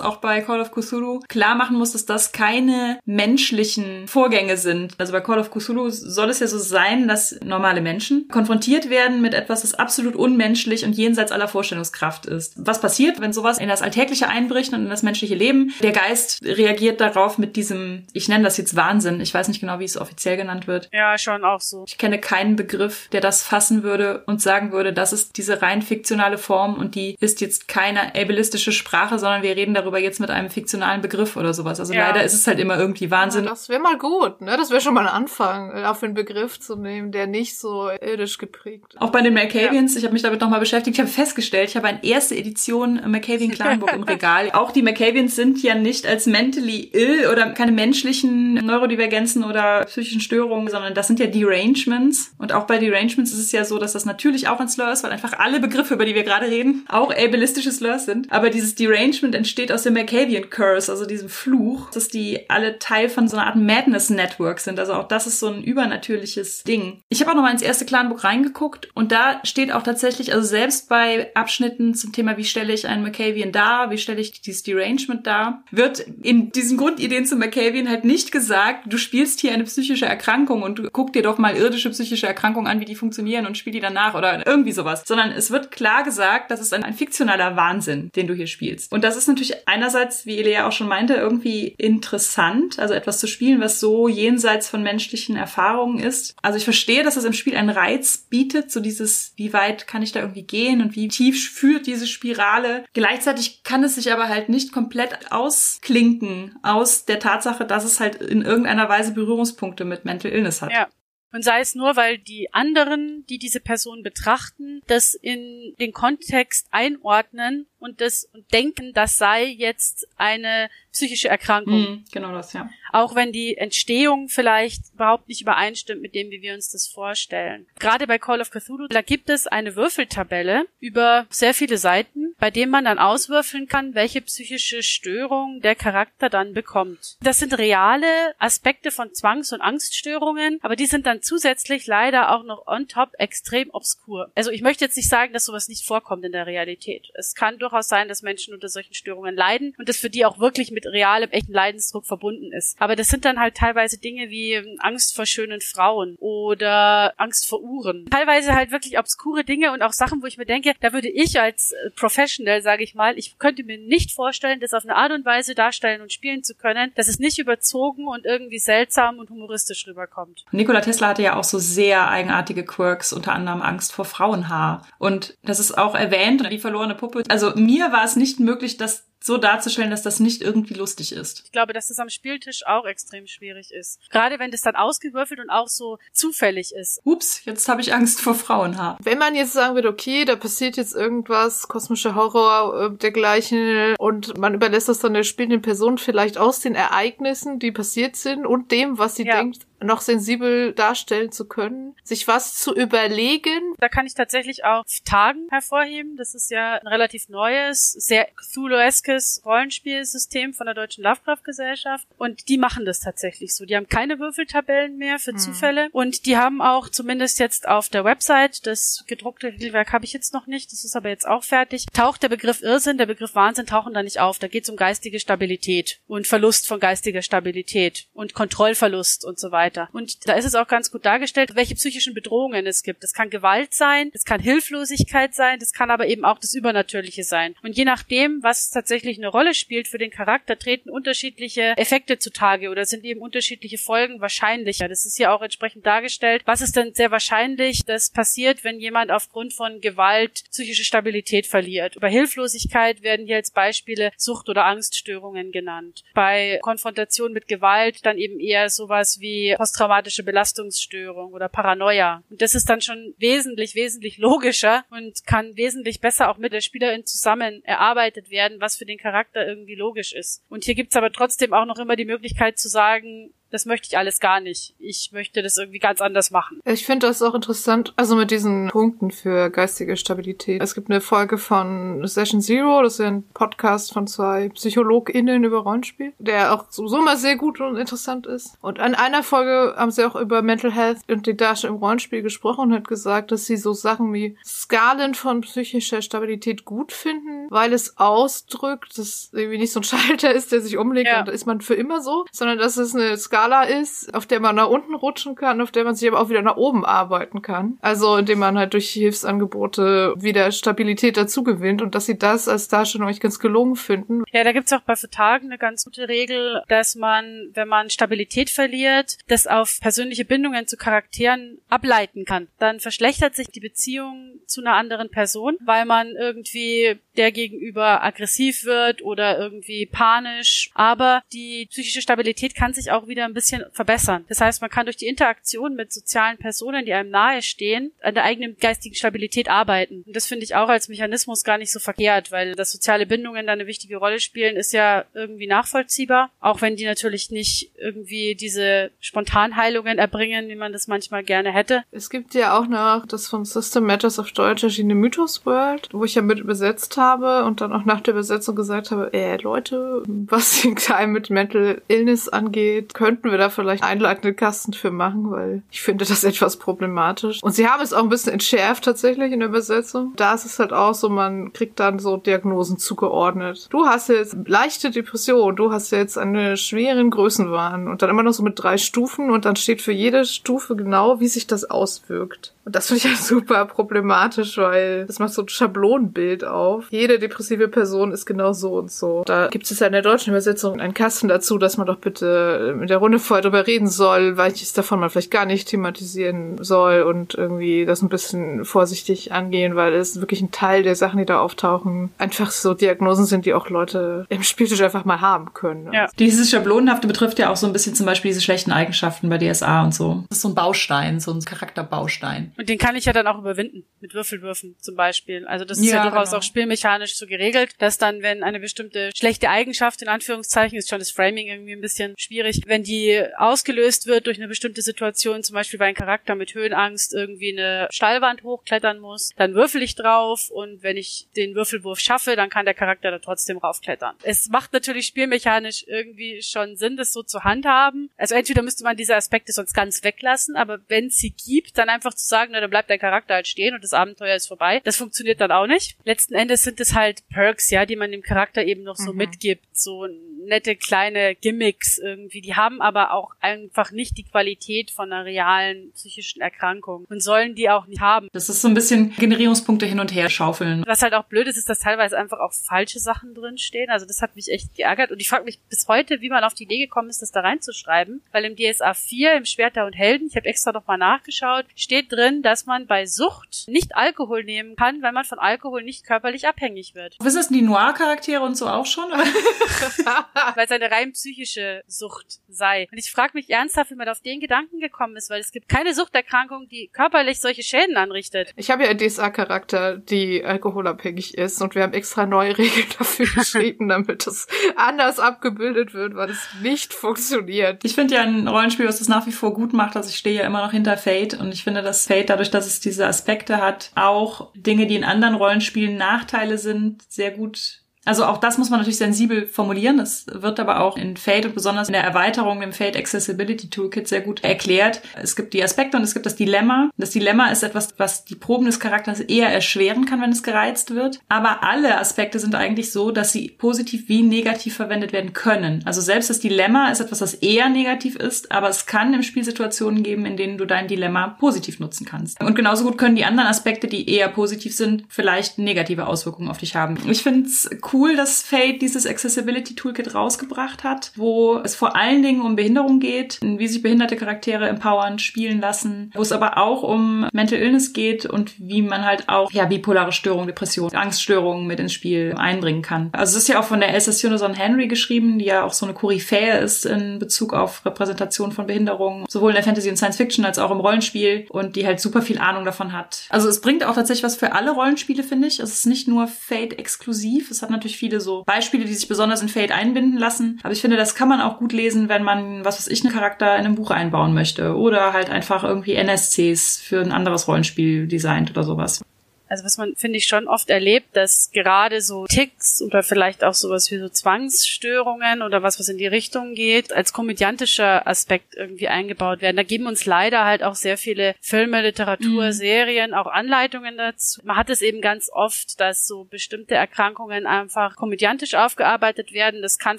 Speaker 1: auch bei Call of Cthulhu klar machen muss, dass das keine menschlichen Vorgänge sind. Also bei Call of Cthulhu soll es ja so sein, dass normale Menschen konfrontiert werden mit etwas, das absolut unmenschlich und jenseits aller Vorstellungskraft ist. Was passiert, wenn sowas in das Alltägliche einbricht und in das menschliche Leben? Der Geist reagiert darauf mit diesem, ich nenne das jetzt Wahnsinn. Ich weiß nicht genau, wie es offiziell genannt wird.
Speaker 3: Ja, schon auch so.
Speaker 1: Ich kenne keinen Begriff, der das fassen würde und sagen würde, das ist diese rein fiktionale Form und die ist jetzt keine ableistische Sprache, sondern wir reden darüber jetzt mit einem fiktionalen Begriff oder sowas. Also ja. leider ist es halt immer irgendwie Wahnsinn.
Speaker 2: Ja, das wäre mal gut, ne? Das wäre schon mal ein Anfang, auf einen Begriff zu nehmen, der nicht so irdisch geprägt ist.
Speaker 1: Auch bei den Malkavians, ja. ich habe mich damit nochmal beschäftigt, ich habe festgestellt, ich habe eine erste Edition Malkavian Clanbook im Regal. Auch die Malkavians sind ja nicht als mentally ill oder keine menschlichen Neurodivergenzen oder psychischen Störungen, sondern das sind ja Derangements. Und auch bei Derangements ist es ja so, dass das natürlich auch ein Slur ist, weil einfach alle Begriffe, über die wir gerade reden, auch ableistische Slurs sind. Aber dieses Derangement entsteht aus dem Malkavian Curse, also diesem Fluch, dass die alle Teil von so einer Art Madness Network sind. Also auch das ist so ein übernatürliches Ding. Ich habe auch noch mal ins erste Clanbook reingeguckt und da steht auch tatsächlich, also selbst bei Abschnitten zum Thema, wie stelle ich einen Malkavian dar, wie stelle ich dieses Derangement dar, wird in diesen Grundideen zum Malkavian halt nicht gesagt, du spielst hier eine psychische Erkrankung und guck dir doch mal irdische psychische Erkrankungen an, wie die funktionieren und spiel die danach oder irgendwie sowas. Sondern es wird klar gesagt, das ist ein, ein fiktionaler Wahnsinn, den du hier spielst. Und das ist natürlich einerseits, wie Elia auch schon meinte, irgendwie interessant, also etwas zu spielen, was so jenseits von menschlichen Erfahrungen ist. Also ich verstehe, dass es im Spiel einen Reiz bietet, so dieses, wie weit kann ich da irgendwie gehen und wie tief führt diese Spirale. Gleichzeitig kann es sich aber halt nicht komplett ausklinken aus der Tatsache, dass es halt in irgendeiner Weise Berührungspunkte mit Mental Illness hat.
Speaker 3: Ja. Und sei es nur, weil die anderen, die diese Person betrachten, das in den Kontext einordnen und das und denken, das sei jetzt eine psychische Erkrankung.
Speaker 1: Mhm, genau das, ja.
Speaker 3: Auch wenn die Entstehung vielleicht überhaupt nicht übereinstimmt mit dem, wie wir uns das vorstellen. Gerade bei Call of Cthulhu, da gibt es eine Würfeltabelle über sehr viele Seiten, bei dem man dann auswürfeln kann, welche psychische Störung der Charakter dann bekommt. Das sind reale Aspekte von Zwangs- und Angststörungen, aber die sind dann zusätzlich leider auch noch on top extrem obskur. Also ich möchte jetzt nicht sagen, dass sowas nicht vorkommt in der Realität. Es kann durchaus sein, dass Menschen unter solchen Störungen leiden und das für die auch wirklich mit realem, echten Leidensdruck verbunden ist. Aber das sind dann halt teilweise Dinge wie Angst vor schönen Frauen oder Angst vor Uhren. Teilweise halt wirklich obskure Dinge und auch Sachen, wo ich mir denke, da würde ich als äh, Professional, sage ich mal, ich könnte mir nicht vorstellen, das auf eine Art und Weise darstellen und spielen zu können, dass es nicht überzogen und irgendwie seltsam und humoristisch rüberkommt.
Speaker 1: Nikola Tesla hatte ja auch so sehr eigenartige Quirks, unter anderem Angst vor Frauenhaar. Und das ist auch erwähnt, die verlorene Puppe. Also mir war es nicht möglich, das so darzustellen, dass das nicht irgendwie lustig ist.
Speaker 3: Ich glaube, dass das am Spieltisch auch extrem schwierig ist. Gerade wenn das dann ausgewürfelt und auch so zufällig ist.
Speaker 1: Ups, jetzt habe ich Angst vor Frauenhaar.
Speaker 2: Wenn man jetzt sagen würde, okay, da passiert jetzt irgendwas, kosmischer Horror, äh, dergleichen, und man überlässt das dann der spielenden Person vielleicht aus den Ereignissen, die passiert sind und dem, was sie ja. denkt, noch sensibel darstellen zu können, sich was zu überlegen.
Speaker 3: Da kann ich tatsächlich auch Tagen hervorheben. Das ist ja ein relativ neues, sehr Cthulhu-eskes Rollenspielsystem von der Deutschen Lovecraft-Gesellschaft. Und die machen das tatsächlich so. Die haben keine Würfeltabellen mehr für mhm. Zufälle. Und die haben auch zumindest jetzt auf der Website, das gedruckte Regelwerk habe ich jetzt noch nicht, das ist aber jetzt auch fertig, taucht der Begriff Irrsinn, der Begriff Wahnsinn tauchen da nicht auf. Da geht es um geistige Stabilität und Verlust von geistiger Stabilität und Kontrollverlust und so weiter. Und da ist es auch ganz gut dargestellt, welche psychischen Bedrohungen es gibt. Das kann Gewalt sein, das kann Hilflosigkeit sein, das kann aber eben auch das Übernatürliche sein. Und je nachdem, was tatsächlich eine Rolle spielt für den Charakter, treten unterschiedliche Effekte zutage oder sind eben unterschiedliche Folgen wahrscheinlicher. Das ist hier auch entsprechend dargestellt. Was ist denn sehr wahrscheinlich, dass passiert, wenn jemand aufgrund von Gewalt psychische Stabilität verliert? Bei Hilflosigkeit werden hier als Beispiele Sucht- oder Angststörungen genannt. Bei Konfrontation mit Gewalt dann eben eher sowas wie posttraumatische Belastungsstörung oder Paranoia. Und das ist dann schon wesentlich, wesentlich logischer und kann wesentlich besser auch mit der Spielerin zusammen erarbeitet werden, was für den Charakter irgendwie logisch ist. Und hier gibt's aber trotzdem auch noch immer die Möglichkeit zu sagen, das möchte ich alles gar nicht. Ich möchte das irgendwie ganz anders machen.
Speaker 2: Ich finde das auch interessant, also mit diesen Punkten für geistige Stabilität. Es gibt eine Folge von Session Zero, das ist ein Podcast von zwei PsychologInnen über Rollenspiel, der auch so immer sehr gut und interessant ist. Und an einer Folge haben sie auch über Mental Health und die Darstellung im Rollenspiel gesprochen und hat gesagt, dass sie so Sachen wie Skalen von psychischer Stabilität gut finden, weil es ausdrückt, dass irgendwie nicht so ein Schalter ist, der sich umlegt ja. und da ist man für immer so, sondern dass es eine Skala Skala ist, auf der man nach unten rutschen kann, auf der man sich aber auch wieder nach oben arbeiten kann. Also indem man halt durch Hilfsangebote wieder Stabilität dazu gewinnt und dass sie das als Darstellung euch ganz gelungen finden.
Speaker 3: Ja, da gibt's auch bei Vertagen eine ganz gute Regel, dass man, wenn man Stabilität verliert, das auf persönliche Bindungen zu Charakteren ableiten kann. Dann verschlechtert sich die Beziehung zu einer anderen Person, weil man irgendwie der gegenüber aggressiv wird oder irgendwie panisch. Aber die psychische Stabilität kann sich auch wieder ein bisschen verbessern. Das heißt, man kann durch die Interaktion mit sozialen Personen, die einem nahe stehen, an der eigenen geistigen Stabilität arbeiten. Und das finde ich auch als Mechanismus gar nicht so verkehrt, weil dass soziale Bindungen da eine wichtige Rolle spielen, ist ja irgendwie nachvollziehbar. Auch wenn die natürlich nicht irgendwie diese Spontanheilungen erbringen, wie man das manchmal gerne hätte.
Speaker 2: Es gibt ja auch noch das von System Matters auf Deutsch erschienene Mythos World, wo ich ja mit übersetzt habe und dann auch nach der Übersetzung gesagt habe, äh, Leute, was den Teil mit Mental Illness angeht, könnten wir da vielleicht einleitende Kasten für machen, weil ich finde das etwas problematisch. Und sie haben es auch ein bisschen entschärft tatsächlich in der Übersetzung. Da ist es halt auch so, man kriegt dann so Diagnosen zugeordnet. Du hast jetzt leichte Depression, du hast jetzt eine schweren Größenwahn und dann immer noch so mit drei Stufen und dann steht für jede Stufe genau, wie sich das auswirkt. Und das finde ich ja super problematisch, weil das macht so ein Schablonenbild auf. Jede depressive Person ist genau so und so. Da gibt es ja in der deutschen Übersetzung einen Kasten dazu, dass man doch bitte mit der Runde vorher drüber reden soll, welches davon man vielleicht gar nicht thematisieren soll und irgendwie das ein bisschen vorsichtig angehen, weil es wirklich ein Teil der Sachen, die da auftauchen, einfach so Diagnosen sind, die auch Leute im Spieltisch einfach mal haben können.
Speaker 1: Ja. Dieses Schablonenhafte betrifft ja auch so ein bisschen zum Beispiel diese schlechten Eigenschaften bei DSA und so. Das ist so ein Baustein, so ein Charakterbaustein.
Speaker 3: Und den kann ich ja dann auch überwinden, mit Würfelwürfen zum Beispiel. Also das ist ja, ja durchaus genau. auch spielmechanisch so geregelt, dass dann, wenn eine bestimmte schlechte Eigenschaft, in Anführungszeichen, ist schon das Framing irgendwie ein bisschen schwierig, wenn die ausgelöst wird durch eine bestimmte Situation, zum Beispiel weil ein Charakter mit Höhenangst irgendwie eine Stallwand hochklettern muss, dann würfel ich drauf und wenn ich den Würfelwurf schaffe, dann kann der Charakter da trotzdem raufklettern. Es macht natürlich spielmechanisch irgendwie schon Sinn, das so zu handhaben. Also entweder müsste man diese Aspekte sonst ganz weglassen, aber wenn es sie gibt, dann einfach zu sagen, sagen, na, dann bleibt dein Charakter halt stehen und das Abenteuer ist vorbei. Das funktioniert dann auch nicht. Letzten Endes sind es halt Perks, ja, die man dem Charakter eben noch so mhm. mitgibt. So nette kleine Gimmicks irgendwie. Die haben aber auch einfach nicht die Qualität von einer realen psychischen Erkrankung und sollen die auch nicht haben.
Speaker 1: Das ist so ein bisschen Generierungspunkte hin und her schaufeln.
Speaker 3: Was halt auch blöd ist, ist, dass teilweise einfach auch falsche Sachen drinstehen. Also das hat mich echt geärgert und ich frage mich bis heute, wie man auf die Idee gekommen ist, das da reinzuschreiben, weil im DSA 4, im Schwerter und Helden, ich habe extra noch mal nachgeschaut, steht drin, dass man bei Sucht nicht Alkohol nehmen kann, weil man von Alkohol nicht körperlich abhängig wird.
Speaker 1: Wissen das die Noir-Charaktere und so auch schon?
Speaker 3: weil es eine rein psychische Sucht sei. Und ich frage mich ernsthaft, wie man auf den Gedanken gekommen ist, weil es gibt keine Suchterkrankung, die körperlich solche Schäden anrichtet.
Speaker 2: Ich habe ja einen DSA-Charakter, die alkoholabhängig ist und wir haben extra neue Regeln dafür geschrieben, damit das anders abgebildet wird, weil es nicht funktioniert.
Speaker 1: Ich finde ja ein Rollenspiel, was das nach wie vor gut macht, also ich stehe ja immer noch hinter Fate und ich finde, dass Fate dadurch, dass es diese Aspekte hat, auch Dinge, die in anderen Rollenspielen Nachteile sind, sehr gut also auch das muss man natürlich sensibel formulieren. Das wird aber auch in Fate und besonders in der Erweiterung im Fate Accessibility Toolkit sehr gut erklärt. Es gibt die Aspekte und es gibt das Dilemma. Das Dilemma ist etwas, was die Proben des Charakters eher erschweren kann, wenn es gereizt wird. Aber alle Aspekte sind eigentlich so, dass sie positiv wie negativ verwendet werden können. Also selbst das Dilemma ist etwas, das eher negativ ist, aber es kann im Spiel Situationen geben, in denen du dein Dilemma positiv nutzen kannst. Und genauso gut können die anderen Aspekte, die eher positiv sind, vielleicht negative Auswirkungen auf dich haben. Ich finde es cool, cool, dass Fate dieses Accessibility Toolkit rausgebracht hat, wo es vor allen Dingen um Behinderung geht, wie sich behinderte Charaktere empowern, spielen lassen, wo es aber auch um Mental Illness geht und wie man halt auch ja bipolare Störungen, Depressionen, Angststörungen mit ins Spiel einbringen kann. Also es ist ja auch von der Elsa Suneson Henry geschrieben, die ja auch so eine Koryphäe ist in Bezug auf Repräsentation von Behinderungen, sowohl in der Fantasy und Science Fiction als auch im Rollenspiel und die halt super viel Ahnung davon hat. Also es bringt auch tatsächlich was für alle Rollenspiele, finde ich. Es ist nicht nur Fate exklusiv. Es hat natürlich natürlich viele so Beispiele, die sich besonders in Fate einbinden lassen. Aber ich finde, das kann man auch gut lesen, wenn man, was weiß ich, einen Charakter in einem Buch einbauen möchte. Oder halt einfach irgendwie NSCs für ein anderes Rollenspiel designt oder sowas.
Speaker 3: Also was man, finde ich, schon oft erlebt, dass gerade so Ticks oder vielleicht auch sowas wie so Zwangsstörungen oder was, was in die Richtung geht, als komödiantischer Aspekt irgendwie eingebaut werden. Da geben uns leider halt auch sehr viele Filme, Literatur, mhm. Serien, auch Anleitungen dazu. Man hat es eben ganz oft, dass so bestimmte Erkrankungen einfach komödiantisch aufgearbeitet werden. Das kann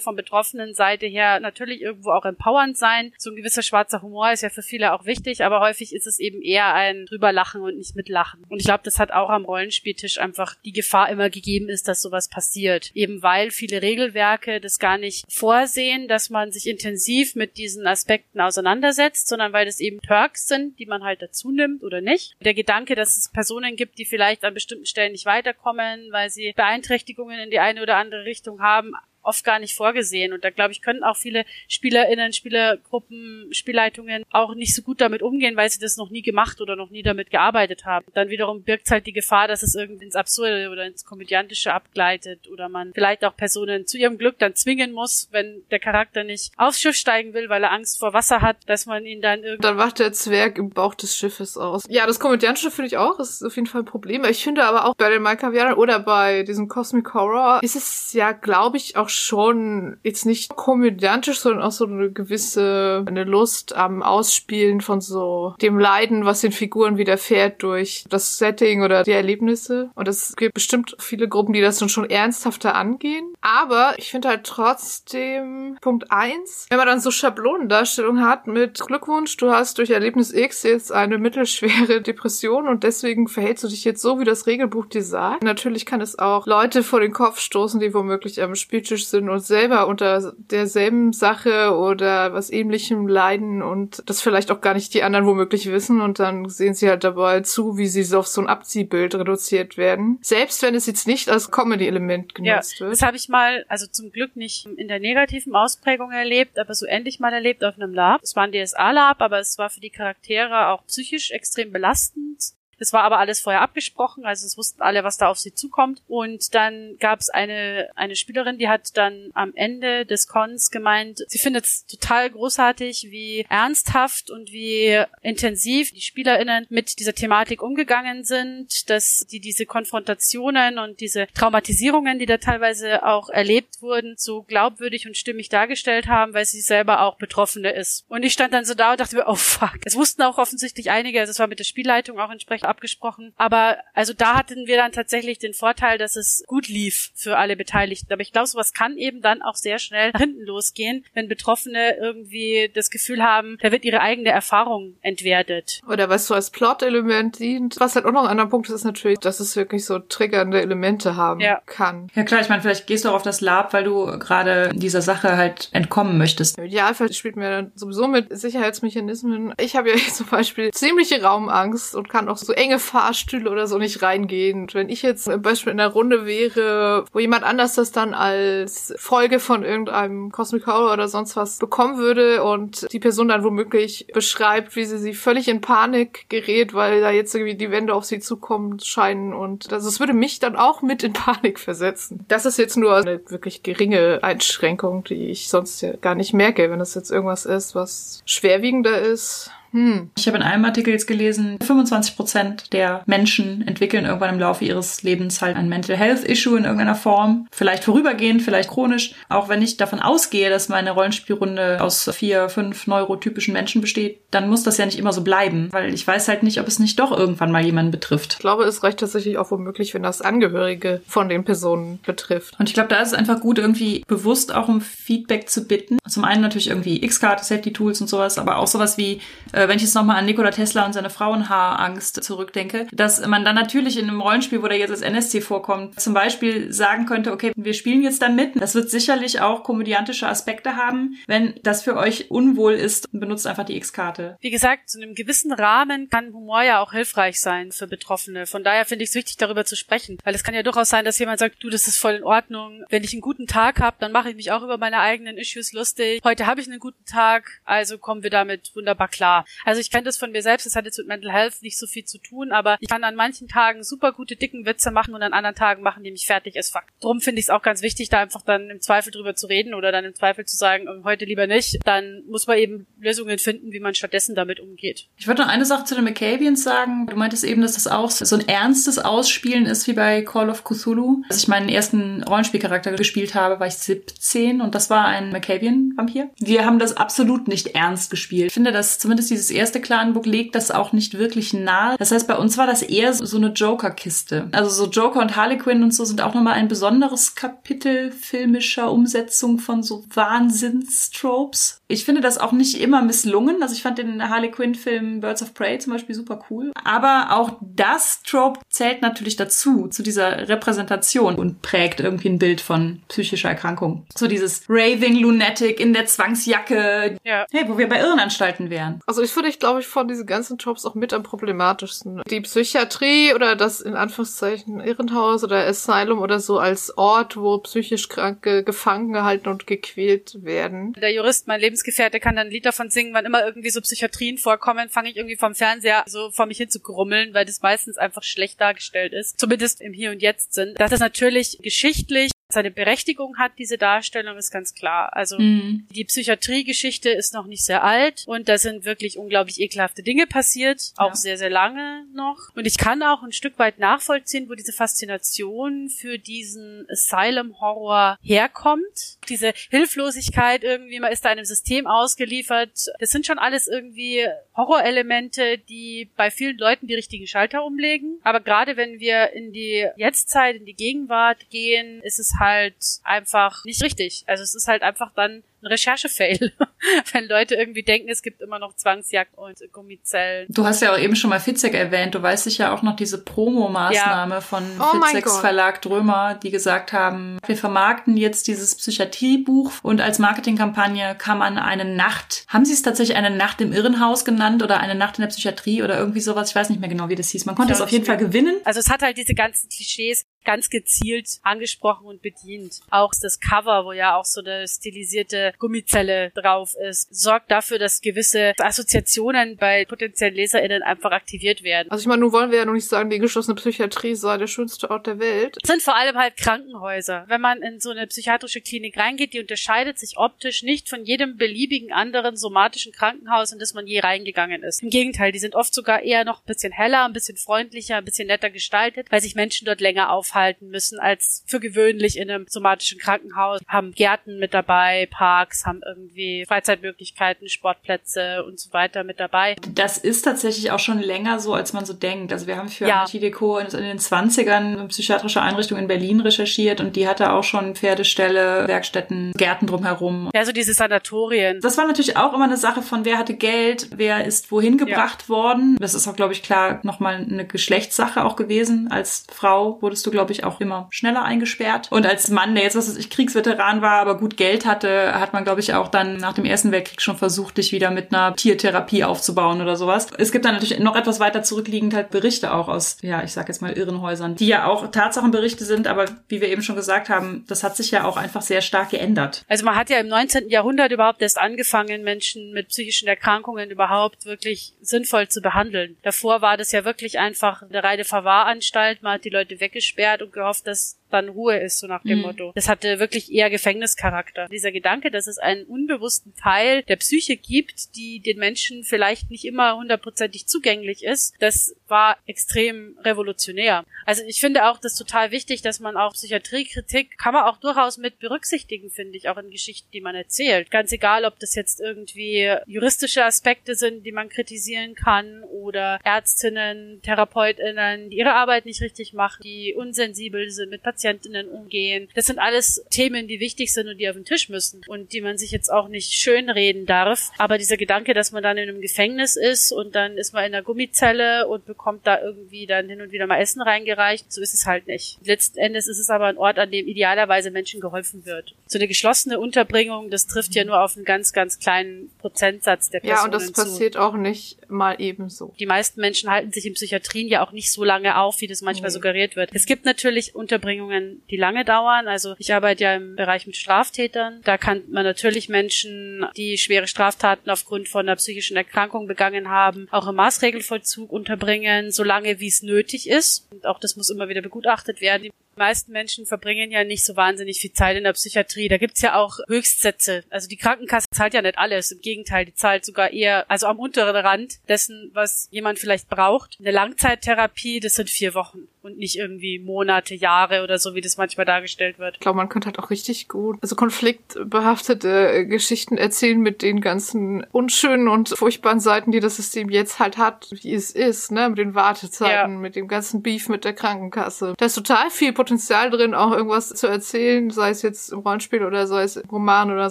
Speaker 3: von betroffenen Seite her natürlich irgendwo auch empowernd sein. So ein gewisser schwarzer Humor ist ja für viele auch wichtig, aber häufig ist es eben eher ein drüberlachen und nicht mitlachen. Und ich glaube, das hat auch am Rollenspieltisch einfach die Gefahr immer gegeben ist, dass sowas passiert. Eben weil viele Regelwerke das gar nicht vorsehen, dass man sich intensiv mit diesen Aspekten auseinandersetzt, sondern weil das eben Perks sind, die man halt dazu nimmt oder nicht. Der Gedanke, dass es Personen gibt, die vielleicht an bestimmten Stellen nicht weiterkommen, weil sie Beeinträchtigungen in die eine oder andere Richtung haben, oft gar nicht vorgesehen. Und da glaube ich, können auch viele SpielerInnen, Spielergruppen, Spielleitungen auch nicht so gut damit umgehen, weil sie das noch nie gemacht oder noch nie damit gearbeitet haben. Dann wiederum birgt halt die Gefahr, dass es irgendwie ins Absurde oder ins Komödiantische abgleitet oder man vielleicht auch Personen zu ihrem Glück dann zwingen muss, wenn der Charakter nicht aufs Schiff steigen will, weil er Angst vor Wasser hat, dass man ihn dann irgendwie...
Speaker 2: Dann wacht der Zwerg im Bauch des Schiffes aus. Ja, das Komödiantische finde ich auch, ist auf jeden Fall ein Problem. Ich finde aber auch bei den Malkavianern oder bei diesem Cosmic Horror ist es ja, glaube ich, auch schon jetzt nicht komödiantisch, sondern auch so eine gewisse eine Lust am Ausspielen von so dem Leiden, was den Figuren widerfährt durch das Setting oder die Erlebnisse. Und es gibt bestimmt viele Gruppen, die das dann schon ernsthafter angehen. Aber ich finde halt trotzdem Punkt eins, wenn man dann so Schablonendarstellung hat mit Glückwunsch, du hast durch Erlebnis X jetzt eine mittelschwere Depression und deswegen verhältst du dich jetzt so, wie das Regelbuch dir sagt. Natürlich kann es auch Leute vor den Kopf stoßen, die womöglich am Spieltisch sind und selber unter derselben Sache oder was ähnlichem leiden und das vielleicht auch gar nicht die anderen womöglich wissen und dann sehen sie halt dabei zu, wie sie so auf so ein Abziehbild reduziert werden. Selbst wenn es jetzt nicht als Comedy-Element genutzt
Speaker 3: ja,
Speaker 2: wird.
Speaker 3: Das habe ich mal, also zum Glück nicht in der negativen Ausprägung erlebt, aber so ähnlich mal erlebt auf einem Lab. Es war ein DSA-Lab, aber es war für die Charaktere auch psychisch extrem belastend. Das war aber alles vorher abgesprochen, also es wussten alle, was da auf sie zukommt. Und dann gab es eine, eine Spielerin, die hat dann am Ende des Cons gemeint, sie findet es total großartig, wie ernsthaft und wie intensiv die SpielerInnen mit dieser Thematik umgegangen sind, dass die diese Konfrontationen und diese Traumatisierungen, die da teilweise auch erlebt wurden, so glaubwürdig und stimmig dargestellt haben, weil sie selber auch Betroffene ist. Und ich stand dann so da und dachte mir, oh fuck. Es wussten auch offensichtlich einige, also es war mit der Spielleitung auch entsprechend abgesprochen. Aber also da hatten wir dann tatsächlich den Vorteil, dass es gut lief für alle Beteiligten. Aber ich glaube, sowas kann eben dann auch sehr schnell nach hinten losgehen, wenn Betroffene irgendwie das Gefühl haben, da wird ihre eigene Erfahrung entwertet.
Speaker 2: Oder was so als Plot-Element dient. Was halt auch noch ein anderer Punkt ist, ist natürlich, dass es wirklich so triggernde Elemente haben ja. kann.
Speaker 1: Ja klar, ich meine, vielleicht gehst du auch auf das Lab, weil du gerade dieser Sache halt entkommen möchtest.
Speaker 2: Im Idealfall spielt mir dann sowieso mit Sicherheitsmechanismen. Ich habe ja zum Beispiel ziemliche Raumangst und kann auch so enge Fahrstühle oder so nicht reingehen. Und wenn ich jetzt zum Beispiel in der Runde wäre, wo jemand anders das dann als Folge von irgendeinem Cosmic Horror oder sonst was bekommen würde und die Person dann womöglich beschreibt, wie sie sie völlig in Panik gerät, weil da jetzt irgendwie die Wände auf sie zukommen scheinen und das, das würde mich dann auch mit in Panik versetzen. Das ist jetzt nur eine wirklich geringe Einschränkung, die ich sonst ja gar nicht merke, wenn das jetzt irgendwas ist, was schwerwiegender ist. Hm.
Speaker 1: Ich habe in einem Artikel jetzt gelesen, 25 Prozent der Menschen entwickeln irgendwann im Laufe ihres Lebens halt ein Mental Health Issue in irgendeiner Form. Vielleicht vorübergehend, vielleicht chronisch. Auch wenn ich davon ausgehe, dass meine Rollenspielrunde aus vier, fünf neurotypischen Menschen besteht, dann muss das ja nicht immer so bleiben. Weil ich weiß halt nicht, ob es nicht doch irgendwann mal jemanden betrifft.
Speaker 2: Ich glaube, es reicht tatsächlich auch womöglich, wenn das Angehörige von den Personen betrifft.
Speaker 1: Und ich glaube, da ist es einfach gut, irgendwie bewusst auch um Feedback zu bitten. Zum einen natürlich irgendwie X-Karte, Safety Tools und sowas, aber auch sowas wie, äh, wenn ich jetzt nochmal an Nikola Tesla und seine Frauenhaarangst zurückdenke, dass man dann natürlich in einem Rollenspiel, wo der jetzt als NSC vorkommt, zum Beispiel sagen könnte, okay, wir spielen jetzt dann mit. Das wird sicherlich auch komödiantische Aspekte haben. Wenn das für euch unwohl ist, benutzt einfach die X-Karte.
Speaker 3: Wie gesagt, zu einem gewissen Rahmen kann Humor ja auch hilfreich sein für Betroffene. Von daher finde ich es wichtig, darüber zu sprechen. Weil es kann ja durchaus sein, dass jemand sagt, du, das ist voll in Ordnung. Wenn ich einen guten Tag habe, dann mache ich mich auch über meine eigenen Issues lustig. Heute habe ich einen guten Tag, also kommen wir damit wunderbar klar. Also ich kenne das von mir selbst, das hat jetzt mit Mental Health nicht so viel zu tun, aber ich kann an manchen Tagen super gute dicken Witze machen und an anderen Tagen machen die mich fertig als Fakt. Drum finde ich es auch ganz wichtig, da einfach dann im Zweifel drüber zu reden oder dann im Zweifel zu sagen, ähm, heute lieber nicht. Dann muss man eben Lösungen finden, wie man stattdessen damit umgeht.
Speaker 1: Ich wollte noch eine Sache zu den Macabians sagen. Du meintest eben, dass das auch so ein ernstes Ausspielen ist wie bei Call of Cthulhu. Als ich meinen ersten Rollenspielcharakter gespielt habe, war ich 17 und das war ein Macabian-Vampir. Wir haben das absolut nicht ernst gespielt. Ich finde, dass zumindest dieses erste Clanbook legt das auch nicht wirklich nahe. Das heißt, bei uns war das eher so eine Joker-Kiste. Also so Joker und Harlequin und so sind auch nochmal ein besonderes Kapitel filmischer Umsetzung von so Wahnsinnstropes. Ich finde das auch nicht immer misslungen. Also ich fand den Harley Quinn-Film Birds of Prey zum Beispiel super cool. Aber auch das Trope zählt natürlich dazu, zu dieser Repräsentation und prägt irgendwie ein Bild von psychischer Erkrankung. So dieses Raving Lunatic in der Zwangsjacke.
Speaker 3: Ja.
Speaker 1: Hey, wo wir bei Irrenanstalten wären.
Speaker 2: Also ich finde, ich glaube ich, von diesen ganzen Jobs auch mit am problematischsten. Die Psychiatrie oder das in Anführungszeichen Irrenhaus oder Asylum oder so als Ort, wo psychisch Kranke gefangen gehalten und gequält werden.
Speaker 3: Der Jurist, mein Lebensgefährte, kann dann ein Lied davon singen, wann immer irgendwie so Psychiatrien vorkommen, fange ich irgendwie vom Fernseher so vor mich hin zu grummeln, weil das meistens einfach schlecht dargestellt ist. Zumindest im Hier und Jetzt sind. Das ist natürlich geschichtlich seine Berechtigung hat, diese Darstellung, ist ganz klar. Also
Speaker 1: Mhm.
Speaker 3: die Psychiatriegeschichte ist noch nicht sehr alt und da sind wirklich unglaublich ekelhafte Dinge passiert, auch
Speaker 1: Ja.
Speaker 3: sehr, sehr lange noch. Und ich kann auch ein Stück weit nachvollziehen, wo diese Faszination für diesen Asylum-Horror herkommt. Diese Hilflosigkeit irgendwie, man ist da einem System ausgeliefert. Das sind schon alles irgendwie Horrorelemente, die bei vielen Leuten die richtigen Schalter umlegen. Aber gerade wenn wir in die Jetztzeit, in die Gegenwart gehen, ist es halt einfach nicht richtig. Also es ist halt einfach dann ein Recherchefail, wenn Leute irgendwie denken, es gibt immer noch Zwangsjagd und Gummizellen.
Speaker 1: Du hast ja auch eben schon mal Fitzek erwähnt. Du weißt sicher auch noch diese Promo-Maßnahme von
Speaker 2: Oh
Speaker 1: Fitzeks. Verlag Drömer, die gesagt haben, wir vermarkten jetzt dieses Psychiatriebuch und als Marketingkampagne kann man eine Nacht, haben sie es tatsächlich eine Nacht im Irrenhaus genannt oder eine Nacht in der Psychiatrie oder irgendwie sowas? Ich weiß nicht mehr genau, wie das hieß. Man konnte
Speaker 3: Ja,
Speaker 1: es auf jeden Fall gewinnen.
Speaker 3: Also es hat halt diese ganzen Klischees ganz gezielt angesprochen und bedient. Auch das Cover, wo ja auch so eine stilisierte Gummizelle drauf ist, sorgt dafür, dass gewisse Assoziationen bei potenziellen LeserInnen einfach aktiviert werden.
Speaker 2: Also ich meine, nun wollen wir ja noch nicht sagen, die geschlossene Psychiatrie sei der schönste Ort der Welt.
Speaker 3: Das sind vor allem halt Krankenhäuser. Wenn man in so eine psychiatrische Klinik reingeht, die unterscheidet sich optisch nicht von jedem beliebigen anderen somatischen Krankenhaus, in das man je reingegangen ist. Im Gegenteil, die sind oft sogar eher noch ein bisschen heller, ein bisschen freundlicher, ein bisschen netter gestaltet, weil sich Menschen dort länger aufhalten müssen als für gewöhnlich in einem somatischen Krankenhaus. Haben Gärten mit dabei, Parks, haben irgendwie Freizeitmöglichkeiten, Sportplätze und so weiter mit dabei.
Speaker 1: Das ist tatsächlich auch schon länger so, als man so denkt. Also wir haben für
Speaker 3: Ja.
Speaker 1: Antideco in, den 20ern eine psychiatrische Einrichtung in Berlin recherchiert und die hatte auch schon Pferdeställe, Werkstätten, Gärten drumherum.
Speaker 3: Ja, so diese Sanatorien.
Speaker 1: Das war natürlich auch immer eine Sache von wer hatte Geld, wer ist wohin gebracht worden. Das ist auch, glaube ich, klar nochmal eine Geschlechtssache auch gewesen. Als Frau wurdest du, glaube glaube ich, auch immer schneller eingesperrt. Und als Mann, der jetzt, was weiß ich, Kriegsveteran war, aber gut Geld hatte, hat man, glaube ich, auch dann nach dem Ersten Weltkrieg schon versucht, dich wieder mit einer Tiertherapie aufzubauen oder sowas. Es gibt dann natürlich noch etwas weiter zurückliegend halt Berichte auch aus, ja, ich sag jetzt mal Irrenhäusern, die ja auch Tatsachenberichte sind, aber wie wir eben schon gesagt haben, das hat sich ja auch einfach sehr stark geändert.
Speaker 3: Also man hat ja im 19. Jahrhundert überhaupt erst angefangen, Menschen mit psychischen Erkrankungen überhaupt wirklich sinnvoll zu behandeln. Davor war das ja wirklich einfach eine reine Verwahranstalt. Man hat die Leute weggesperrt und gehofft, dass dann Ruhe ist, so nach dem mhm. Motto. Das hatte wirklich eher Gefängnischarakter. Dieser Gedanke, dass es einen unbewussten Teil der Psyche gibt, die den Menschen vielleicht nicht immer hundertprozentig zugänglich ist, das war extrem revolutionär. Also ich finde auch das total wichtig, dass man auch Psychiatriekritik kann man auch durchaus mit berücksichtigen, finde ich, auch in Geschichten, die man erzählt. Ganz egal, ob das jetzt irgendwie juristische Aspekte sind, die man kritisieren kann oder Ärztinnen, Therapeutinnen, die ihre Arbeit nicht richtig machen, die unsensibel sind mit Patienten Patientinnen umgehen. Das sind alles Themen, die wichtig sind und die auf den Tisch müssen und die man sich jetzt auch nicht schönreden darf. Aber dieser Gedanke, dass man dann in einem Gefängnis ist und dann ist man in einer Gummizelle und bekommt da irgendwie dann hin und wieder mal Essen reingereicht, so ist es halt nicht. Letzten Endes ist es aber ein Ort, an dem idealerweise Menschen geholfen wird. So eine geschlossene Unterbringung, das trifft ja nur auf einen ganz, ganz kleinen Prozentsatz der Personen
Speaker 2: Ja, und das passiert
Speaker 3: zu.
Speaker 2: auch nicht mal ebenso.
Speaker 3: Die meisten Menschen halten sich in Psychiatrien ja auch nicht so lange auf, wie das manchmal nee. suggeriert wird. Es gibt natürlich Unterbringungen, Behandlungen, die lange dauern. Also ich arbeite ja im Bereich mit Straftätern. Da kann man natürlich Menschen, die schwere Straftaten aufgrund von einer psychischen Erkrankung begangen haben, auch im Maßregelvollzug unterbringen, solange wie es nötig ist. Und auch das muss immer wieder begutachtet werden. Die meisten Menschen verbringen ja nicht so wahnsinnig viel Zeit in der Psychiatrie. Da gibt's ja auch Höchstsätze. Also die Krankenkasse zahlt ja nicht alles. Im Gegenteil, die zahlt sogar eher, also am unteren Rand dessen, was jemand vielleicht braucht. Eine Langzeittherapie, das sind vier Wochen und nicht irgendwie Monate, Jahre oder so, wie das manchmal dargestellt wird.
Speaker 2: Ich glaube, man könnte halt auch richtig gut, also konfliktbehaftete Geschichten erzählen mit den ganzen unschönen und furchtbaren Seiten, die das System jetzt halt hat, wie es ist, ne, mit den Wartezeiten, ja. mit dem ganzen Beef mit der Krankenkasse. Da ist total viel Potenzial drin, auch irgendwas zu erzählen, sei es jetzt im Rollenspiel oder sei es im Roman oder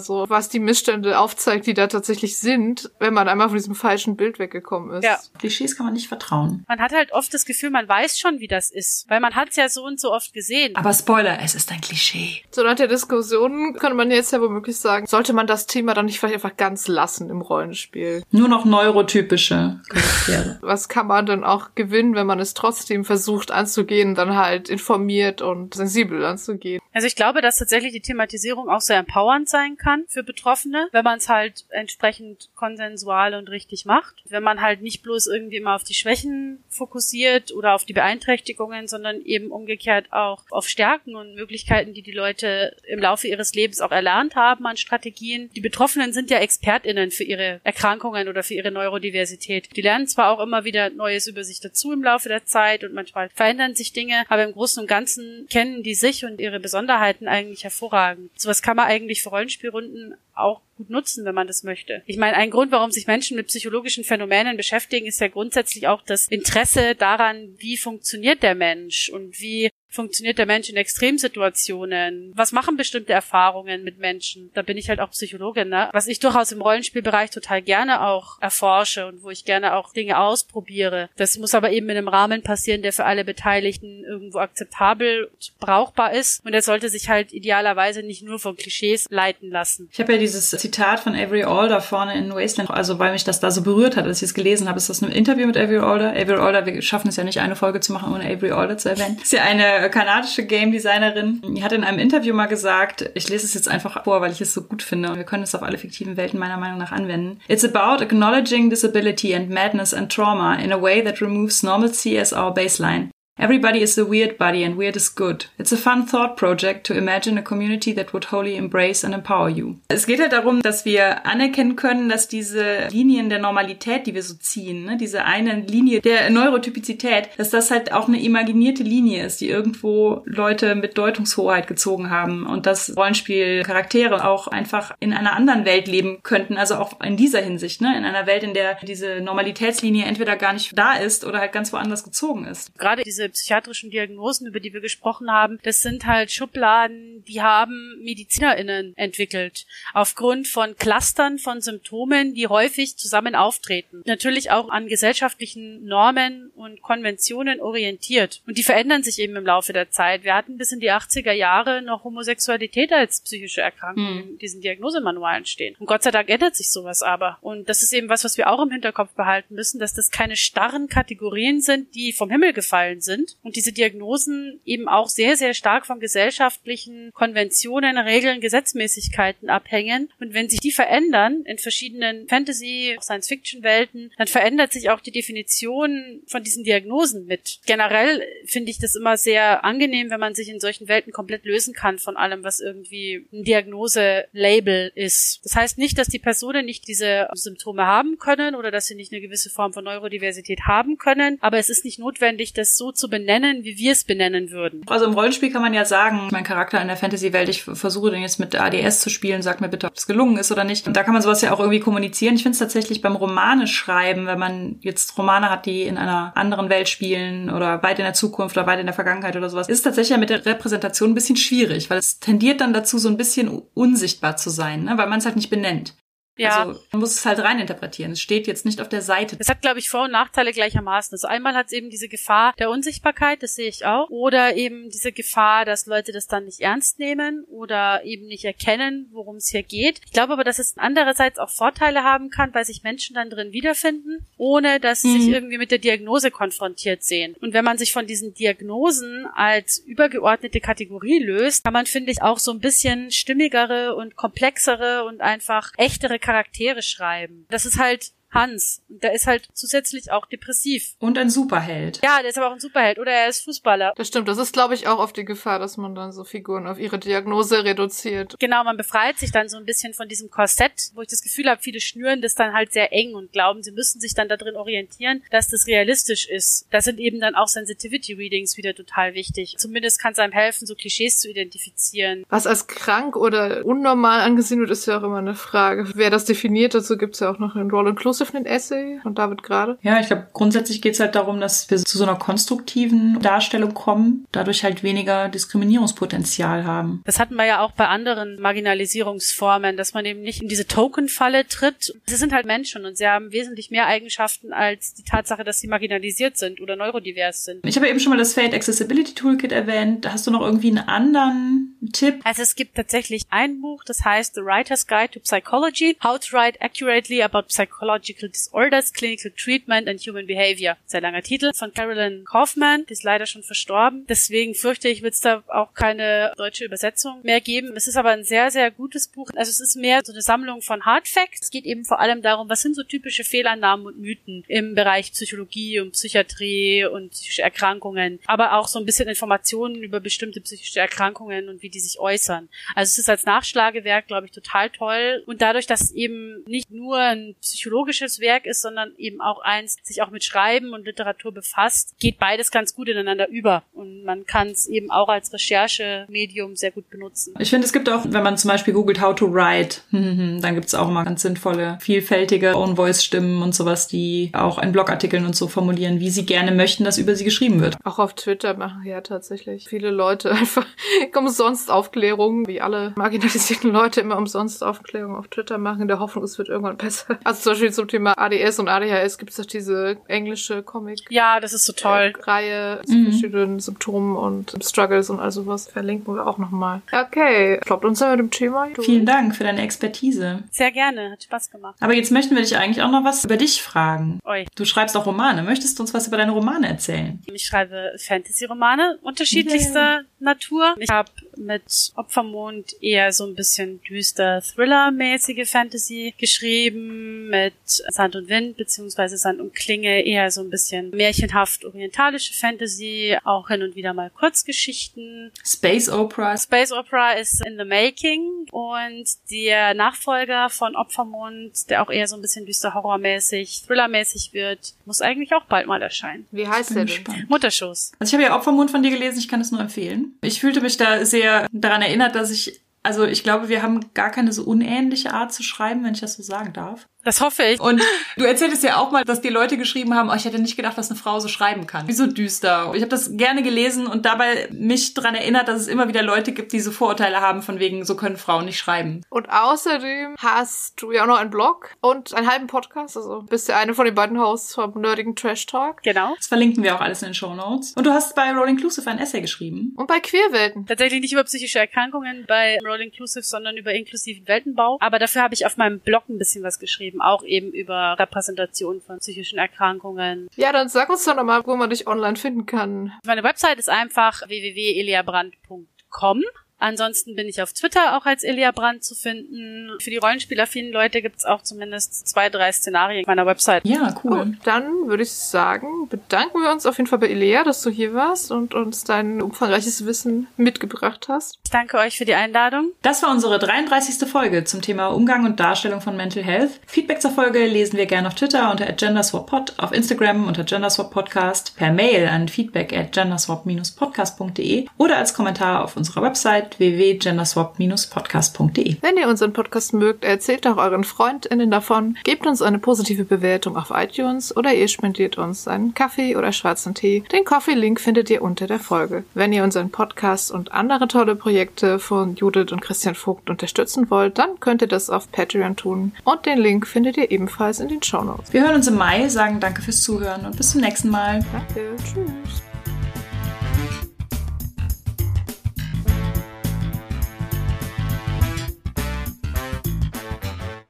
Speaker 2: so, was die Missstände aufzeigt, die da tatsächlich sind, wenn man einmal von diesem falschen Bild weggekommen ist.
Speaker 1: Ja. Klischees kann man nicht vertrauen.
Speaker 3: Man hat halt oft das Gefühl, man weiß schon, wie das ist ist, weil man hat es ja so und so oft gesehen.
Speaker 1: Aber Spoiler, es ist ein Klischee.
Speaker 2: So nach der Diskussion könnte man jetzt ja womöglich sagen, sollte man das Thema dann nicht vielleicht einfach ganz lassen im Rollenspiel?
Speaker 1: Nur noch neurotypische Charaktere.
Speaker 2: Was kann man dann auch gewinnen, wenn man es trotzdem versucht anzugehen, dann halt informiert und sensibel anzugehen?
Speaker 3: Also ich glaube, dass tatsächlich die Thematisierung auch sehr empowernd sein kann für Betroffene, wenn man es halt entsprechend konsensual und richtig macht. Wenn man halt nicht bloß irgendwie immer auf die Schwächen fokussiert oder auf die Beeinträchtigungen, Behinderungen, sondern eben umgekehrt auch auf Stärken und Möglichkeiten, die die Leute im Laufe ihres Lebens auch erlernt haben an Strategien. Die Betroffenen sind ja ExpertInnen für ihre Erkrankungen oder für ihre Neurodiversität. Die lernen zwar auch immer wieder Neues über sich dazu im Laufe der Zeit und manchmal verändern sich Dinge, aber im Großen und Ganzen kennen die sich und ihre Besonderheiten eigentlich hervorragend. Sowas kann man eigentlich für Rollenspielrunden auch gut nutzen, wenn man das möchte. Ich meine, ein Grund, warum sich Menschen mit psychologischen Phänomenen beschäftigen, ist ja grundsätzlich auch das Interesse daran, wie funktioniert der Mensch und wie funktioniert der Mensch in Extremsituationen? Was machen bestimmte Erfahrungen mit Menschen? Da bin ich halt auch Psychologin, ne? Was ich durchaus im Rollenspielbereich total gerne auch erforsche und wo ich gerne auch Dinge ausprobiere. Das muss aber eben in einem Rahmen passieren, der für alle Beteiligten irgendwo akzeptabel und brauchbar ist. Und er sollte sich halt idealerweise nicht nur von Klischees leiten lassen.
Speaker 1: Ich habe ja dieses Zitat von Avery Alder vorne in Wasteland, also weil mich das da so berührt hat, als ich es gelesen habe, ist das ein Interview mit Avery Alder. Avery Alder, wir schaffen es ja nicht, eine Folge zu machen, ohne Avery Alder zu erwähnen. Ist ja eine kanadische Game Designerin. Hat in einem Interview mal gesagt, ich lese es jetzt einfach vor, weil ich es so gut finde und wir können es auf alle fiktiven Welten meiner Meinung nach anwenden. It's about acknowledging disability and madness and trauma in a way that removes normalcy as our baseline. Everybody is the weird buddy and weird is good. It's a fun thought project to imagine a community that would wholly embrace and empower you. Es geht halt darum, dass wir anerkennen können, dass diese Linien der Normalität, die wir so ziehen, ne, diese eine Linie der Neurotypizität, dass das halt auch eine imaginierte Linie ist, die irgendwo Leute mit Deutungshoheit gezogen haben und dass Rollenspielcharaktere auch einfach in einer anderen Welt leben könnten, also auch in dieser Hinsicht, ne, in einer Welt, in der diese Normalitätslinie entweder gar nicht da ist oder halt ganz woanders gezogen ist.
Speaker 3: Gerade diese diese psychiatrischen Diagnosen, über die wir gesprochen haben, das sind halt Schubladen, die haben MedizinerInnen entwickelt. Aufgrund von Clustern von Symptomen, die häufig zusammen auftreten. Natürlich auch an gesellschaftlichen Normen und Konventionen orientiert. Und die verändern sich eben im Laufe der Zeit. Wir hatten bis in die 80er Jahre noch Homosexualität als psychische Erkrankung hm. in diesen Diagnosemanualen stehen. Und Gott sei Dank ändert sich sowas aber. Und das ist eben was, was wir auch im Hinterkopf behalten müssen, dass das keine starren Kategorien sind, die vom Himmel gefallen sind. Und diese Diagnosen eben auch sehr, sehr stark von gesellschaftlichen Konventionen, Regeln, Gesetzmäßigkeiten abhängen. Und wenn sich die verändern in verschiedenen Fantasy, Science-Fiction-Welten, dann verändert sich auch die Definition von diesen Diagnosen mit. Generell finde ich das immer sehr angenehm, wenn man sich in solchen Welten komplett lösen kann von allem, was irgendwie ein Diagnose-Label ist. Das heißt nicht, dass die Personen nicht diese Symptome haben können oder dass sie nicht eine gewisse Form von Neurodiversität haben können, aber es ist nicht notwendig, das so zu benennen, wie wir es benennen würden.
Speaker 1: Also im Rollenspiel kann man ja sagen, mein Charakter in der Fantasy-Welt, ich versuche den jetzt mit ADS zu spielen, sag mir bitte, ob es gelungen ist oder nicht. Und da kann man sowas ja auch irgendwie kommunizieren. Ich finde es tatsächlich beim Romane schreiben, wenn man jetzt Romane hat, die in einer anderen Welt spielen oder weit in der Zukunft oder weit in der Vergangenheit oder sowas, ist tatsächlich mit der Repräsentation ein bisschen schwierig, weil es tendiert dann dazu, so ein bisschen unsichtbar zu sein, ne? weil man es halt nicht benennt. Ja. Also man muss es halt reininterpretieren. Es steht jetzt nicht auf der Seite.
Speaker 3: Es hat, glaube ich, Vor- und Nachteile gleichermaßen. Also einmal hat es eben diese Gefahr der Unsichtbarkeit, das sehe ich auch. Oder eben diese Gefahr, dass Leute das dann nicht ernst nehmen oder eben nicht erkennen, worum es hier geht. Ich glaube aber, dass es andererseits auch Vorteile haben kann, weil sich Menschen dann drin wiederfinden, ohne dass sie mhm. sich irgendwie mit der Diagnose konfrontiert sehen. Und wenn man sich von diesen Diagnosen als übergeordnete Kategorie löst, kann man, finde ich, auch so ein bisschen stimmigere und komplexere und einfach echtere Charaktere schreiben. Das ist halt Hans. Und der ist halt zusätzlich auch depressiv.
Speaker 1: Und ein Superheld.
Speaker 3: Ja, der ist aber auch ein Superheld. Oder er ist Fußballer.
Speaker 2: Das stimmt. Das ist, glaube ich, auch oft die Gefahr, dass man dann so Figuren auf ihre Diagnose reduziert.
Speaker 3: Genau, man befreit sich dann so ein bisschen von diesem Korsett, wo ich das Gefühl habe, viele schnüren das dann halt sehr eng und glauben, sie müssen sich dann darin orientieren, dass das realistisch ist. Da sind eben dann auch Sensitivity Readings wieder total wichtig. Zumindest kann es einem helfen, so Klischees zu identifizieren.
Speaker 2: Was als krank oder unnormal angesehen wird, ist ja auch immer eine Frage. Wer das definiert, dazu gibt es ja auch noch einen Roll-Inclusive Begriff Essay von David Gerade?
Speaker 1: Ja, ich glaube, grundsätzlich geht es halt darum, dass wir zu so einer konstruktiven Darstellung kommen, dadurch halt weniger Diskriminierungspotenzial haben.
Speaker 3: Das hatten wir ja auch bei anderen Marginalisierungsformen, dass man eben nicht in diese Token-Falle tritt. Sie sind halt Menschen und sie haben wesentlich mehr Eigenschaften als die Tatsache, dass sie marginalisiert sind oder neurodivers sind.
Speaker 1: Ich habe eben schon mal das Fate Accessibility Toolkit erwähnt. Hast du noch irgendwie einen anderen Tipp?
Speaker 3: Also es gibt tatsächlich ein Buch, das heißt The Writer's Guide to Psychology, How to Write Accurately About Psychological Psychological Disorders, Clinical Treatment and Human Behavior. Sehr langer Titel von Carolyn Kaufman, die ist leider schon verstorben. Deswegen fürchte ich, wird es da auch keine deutsche Übersetzung mehr geben. Es ist aber ein sehr, sehr gutes Buch. Also es ist mehr so eine Sammlung von Hard Facts. Es geht eben vor allem darum, was sind so typische Fehlannahmen und Mythen im Bereich Psychologie und Psychiatrie und psychische Erkrankungen, aber auch so ein bisschen Informationen über bestimmte psychische Erkrankungen und wie die sich äußern. Also es ist als Nachschlagewerk, glaube ich, total toll. Und dadurch, dass eben nicht nur ein psychologisches literarisches Werk ist, sondern eben auch eins, sich auch mit Schreiben und Literatur befasst, geht beides ganz gut ineinander über. Und man kann es eben auch als Recherchemedium sehr gut benutzen.
Speaker 1: Ich finde, es gibt auch, wenn man zum Beispiel googelt How to Write, dann gibt es auch mal ganz sinnvolle, vielfältige Own-Voice-Stimmen und sowas, die auch in Blogartikeln und so formulieren, wie sie gerne möchten, dass über sie geschrieben wird.
Speaker 2: Auch auf Twitter machen ja tatsächlich viele Leute einfach umsonst Aufklärungen, wie alle marginalisierten Leute immer umsonst Aufklärungen auf Twitter machen, in der Hoffnung, es wird irgendwann besser. Also zum Beispiel zum Thema ADS und ADHS gibt es doch diese englische Comic.
Speaker 3: Ja, das ist so toll.
Speaker 2: Äh, Reihe zu mhm. verschiedenen Symptomen und Struggles und all sowas verlinken wir auch nochmal. Okay, klappt uns ja mit dem Thema.
Speaker 1: Du. Vielen Dank für deine Expertise.
Speaker 3: Sehr gerne, hat Spaß gemacht.
Speaker 1: Aber jetzt möchten wir dich eigentlich auch noch was über dich fragen. Oi. Du schreibst auch Romane. Möchtest du uns was über deine Romane erzählen?
Speaker 3: Ich schreibe Fantasy-Romane unterschiedlichster yeah. Natur. Ich habe mit Opfermond eher so ein bisschen düster Thriller-mäßige Fantasy geschrieben, mit Sand und Wind beziehungsweise Sand und Klinge eher so ein bisschen märchenhaft orientalische Fantasy, auch hin und wieder mal Kurzgeschichten.
Speaker 1: Space Opera.
Speaker 3: Space Opera ist in the making und der Nachfolger von Opfermond, der auch eher so ein bisschen düster horrormäßig, thrillermäßig wird, muss eigentlich auch bald mal erscheinen.
Speaker 2: Wie heißt der denn?
Speaker 3: Mutterschuss.
Speaker 1: Also ich habe ja Opfermond von dir gelesen, ich kann es nur empfehlen. Ich fühlte mich da sehr daran erinnert, dass ich also ich glaube, wir haben gar keine so unähnliche Art zu schreiben, wenn ich das so sagen darf.
Speaker 3: Das hoffe ich.
Speaker 1: Und du erzähltest ja auch mal, dass die Leute geschrieben haben, oh, ich hätte nicht gedacht, dass eine Frau so schreiben kann. Wie so düster. Ich habe das gerne gelesen und dabei mich dran erinnert, dass es immer wieder Leute gibt, die so Vorurteile haben, von wegen, so können Frauen nicht schreiben.
Speaker 2: Und außerdem hast du ja auch noch einen Blog und einen halben Podcast. Also bist ja eine von den beiden Hosts vom nerdigen Trash Talk.
Speaker 3: Genau.
Speaker 1: Das verlinken wir auch alles in den Show Notes. Und du hast bei Rolling Inclusive ein Essay geschrieben.
Speaker 2: Und bei Queerwelten.
Speaker 3: Tatsächlich nicht über psychische Erkrankungen bei Roll Inclusive, sondern über inklusiven Weltenbau. Aber dafür habe ich auf meinem Blog ein bisschen was geschrieben, auch eben über Repräsentation von psychischen Erkrankungen.
Speaker 2: Ja, dann sag uns doch nochmal, wo man dich online finden kann.
Speaker 3: Meine Website ist einfach www.eliabrand.com. Ansonsten bin ich auf Twitter auch als Elia Brandt zu finden. Für die rollenspielaffinen Leute gibt es auch zumindest zwei, drei Szenarien auf meiner Website.
Speaker 1: Ja, cool.
Speaker 2: Gut, dann würde ich sagen, bedanken wir uns auf jeden Fall bei Elia, dass du hier warst und uns dein umfangreiches Wissen mitgebracht hast.
Speaker 3: Ich danke euch für die Einladung.
Speaker 1: Das war unsere 33. Folge zum Thema Umgang und Darstellung von Mental Health. Feedback zur Folge lesen wir gerne auf Twitter unter genderswappod, auf Instagram unter genderswappodcast, per Mail an feedback at genderswap-podcast.de oder als Kommentar auf unserer Website www.genderswap-podcast.de.
Speaker 2: Wenn ihr unseren Podcast mögt, erzählt auch euren FreundInnen davon, gebt uns eine positive Bewertung auf iTunes oder ihr spendiert uns einen Kaffee oder schwarzen Tee. Den Coffee-Link findet ihr unter der Folge. Wenn ihr unseren Podcast und andere tolle Projekte von Judith und Christian Vogt unterstützen wollt, dann könnt ihr das auf Patreon tun. Und den Link findet ihr ebenfalls in den Show Notes.
Speaker 1: Wir hören uns im Mai, sagen danke fürs Zuhören und bis zum nächsten Mal.
Speaker 2: Danke, tschüss.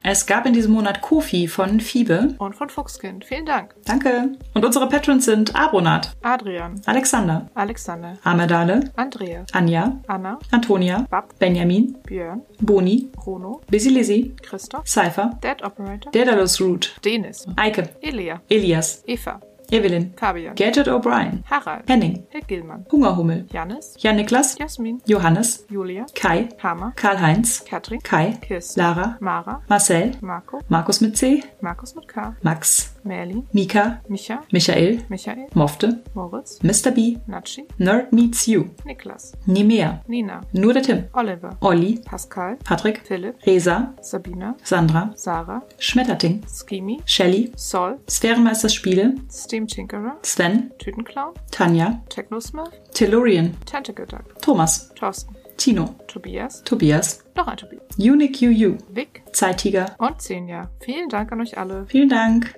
Speaker 1: Es gab in diesem Monat Kofi von Fiebe.
Speaker 2: Und von Fuchskind. Vielen Dank.
Speaker 1: Danke. Und unsere Patrons sind Abronat,
Speaker 2: Adrian,
Speaker 1: Alexander,
Speaker 2: Alexander,
Speaker 1: Amerdale,
Speaker 2: Andrea,
Speaker 1: Anja,
Speaker 2: Anna,
Speaker 1: Antonia,
Speaker 2: Bab,
Speaker 1: Benjamin,
Speaker 2: Björn,
Speaker 1: Boni,
Speaker 2: Bruno,
Speaker 1: Busy Lizzy,
Speaker 2: Christoph,
Speaker 1: Cypher,
Speaker 2: Dead Operator,
Speaker 1: Daedalus Root,
Speaker 2: Denis,
Speaker 1: Eike,
Speaker 2: Elia,
Speaker 1: Elias,
Speaker 2: Eva,
Speaker 1: Evelyn,
Speaker 2: Fabian,
Speaker 1: Gadget O'Brien,
Speaker 2: Harald,
Speaker 1: Henning,
Speaker 2: Herr Gillmann,
Speaker 1: Hungerhummel,
Speaker 2: Janis,
Speaker 1: Jan-Niklas,
Speaker 2: Jasmin,
Speaker 1: Johannes,
Speaker 2: Julia,
Speaker 1: Kai,
Speaker 2: Hammer,
Speaker 1: Karl-Heinz,
Speaker 2: Katrin,
Speaker 1: Kai,
Speaker 2: Kirsten,
Speaker 1: Lara,
Speaker 2: Mara,
Speaker 1: Marcel,
Speaker 2: Marco,
Speaker 1: Markus mit C,
Speaker 2: Markus mit K,
Speaker 1: Max,
Speaker 2: Merlin,
Speaker 1: Mika,
Speaker 2: Micha,
Speaker 1: Michael,
Speaker 2: Michael,
Speaker 1: Mofte,
Speaker 2: Moritz,
Speaker 1: Mr. B,
Speaker 2: Natschi,
Speaker 1: Nerd Meets You,
Speaker 2: Niklas,
Speaker 1: Nimea,
Speaker 2: Nina,
Speaker 1: Nur der Tim,
Speaker 2: Oliver,
Speaker 1: Olli,
Speaker 2: Pascal,
Speaker 1: Patrick,
Speaker 2: Philipp,
Speaker 1: Resa,
Speaker 2: Sabina,
Speaker 1: Sandra,
Speaker 2: Sarah,
Speaker 1: Schmetterting,
Speaker 2: Skimi,
Speaker 1: Shelly,
Speaker 2: Sol,
Speaker 1: Sphärenmeister Spiele,
Speaker 2: Steam Tinkerer,
Speaker 1: Sven,
Speaker 2: Tütenclown,
Speaker 1: Tanja,
Speaker 2: Technosmurf,
Speaker 1: Tellurian,
Speaker 2: Tentacle Duck,
Speaker 1: Thomas,
Speaker 2: Thorsten,
Speaker 1: Tino,
Speaker 2: Tobias,
Speaker 1: Tobias,
Speaker 2: noch ein Tobias,
Speaker 1: Unique UU,
Speaker 2: Vic.
Speaker 1: Zeittiger.
Speaker 2: und Senja. Vielen Dank an euch alle.
Speaker 1: Vielen Dank.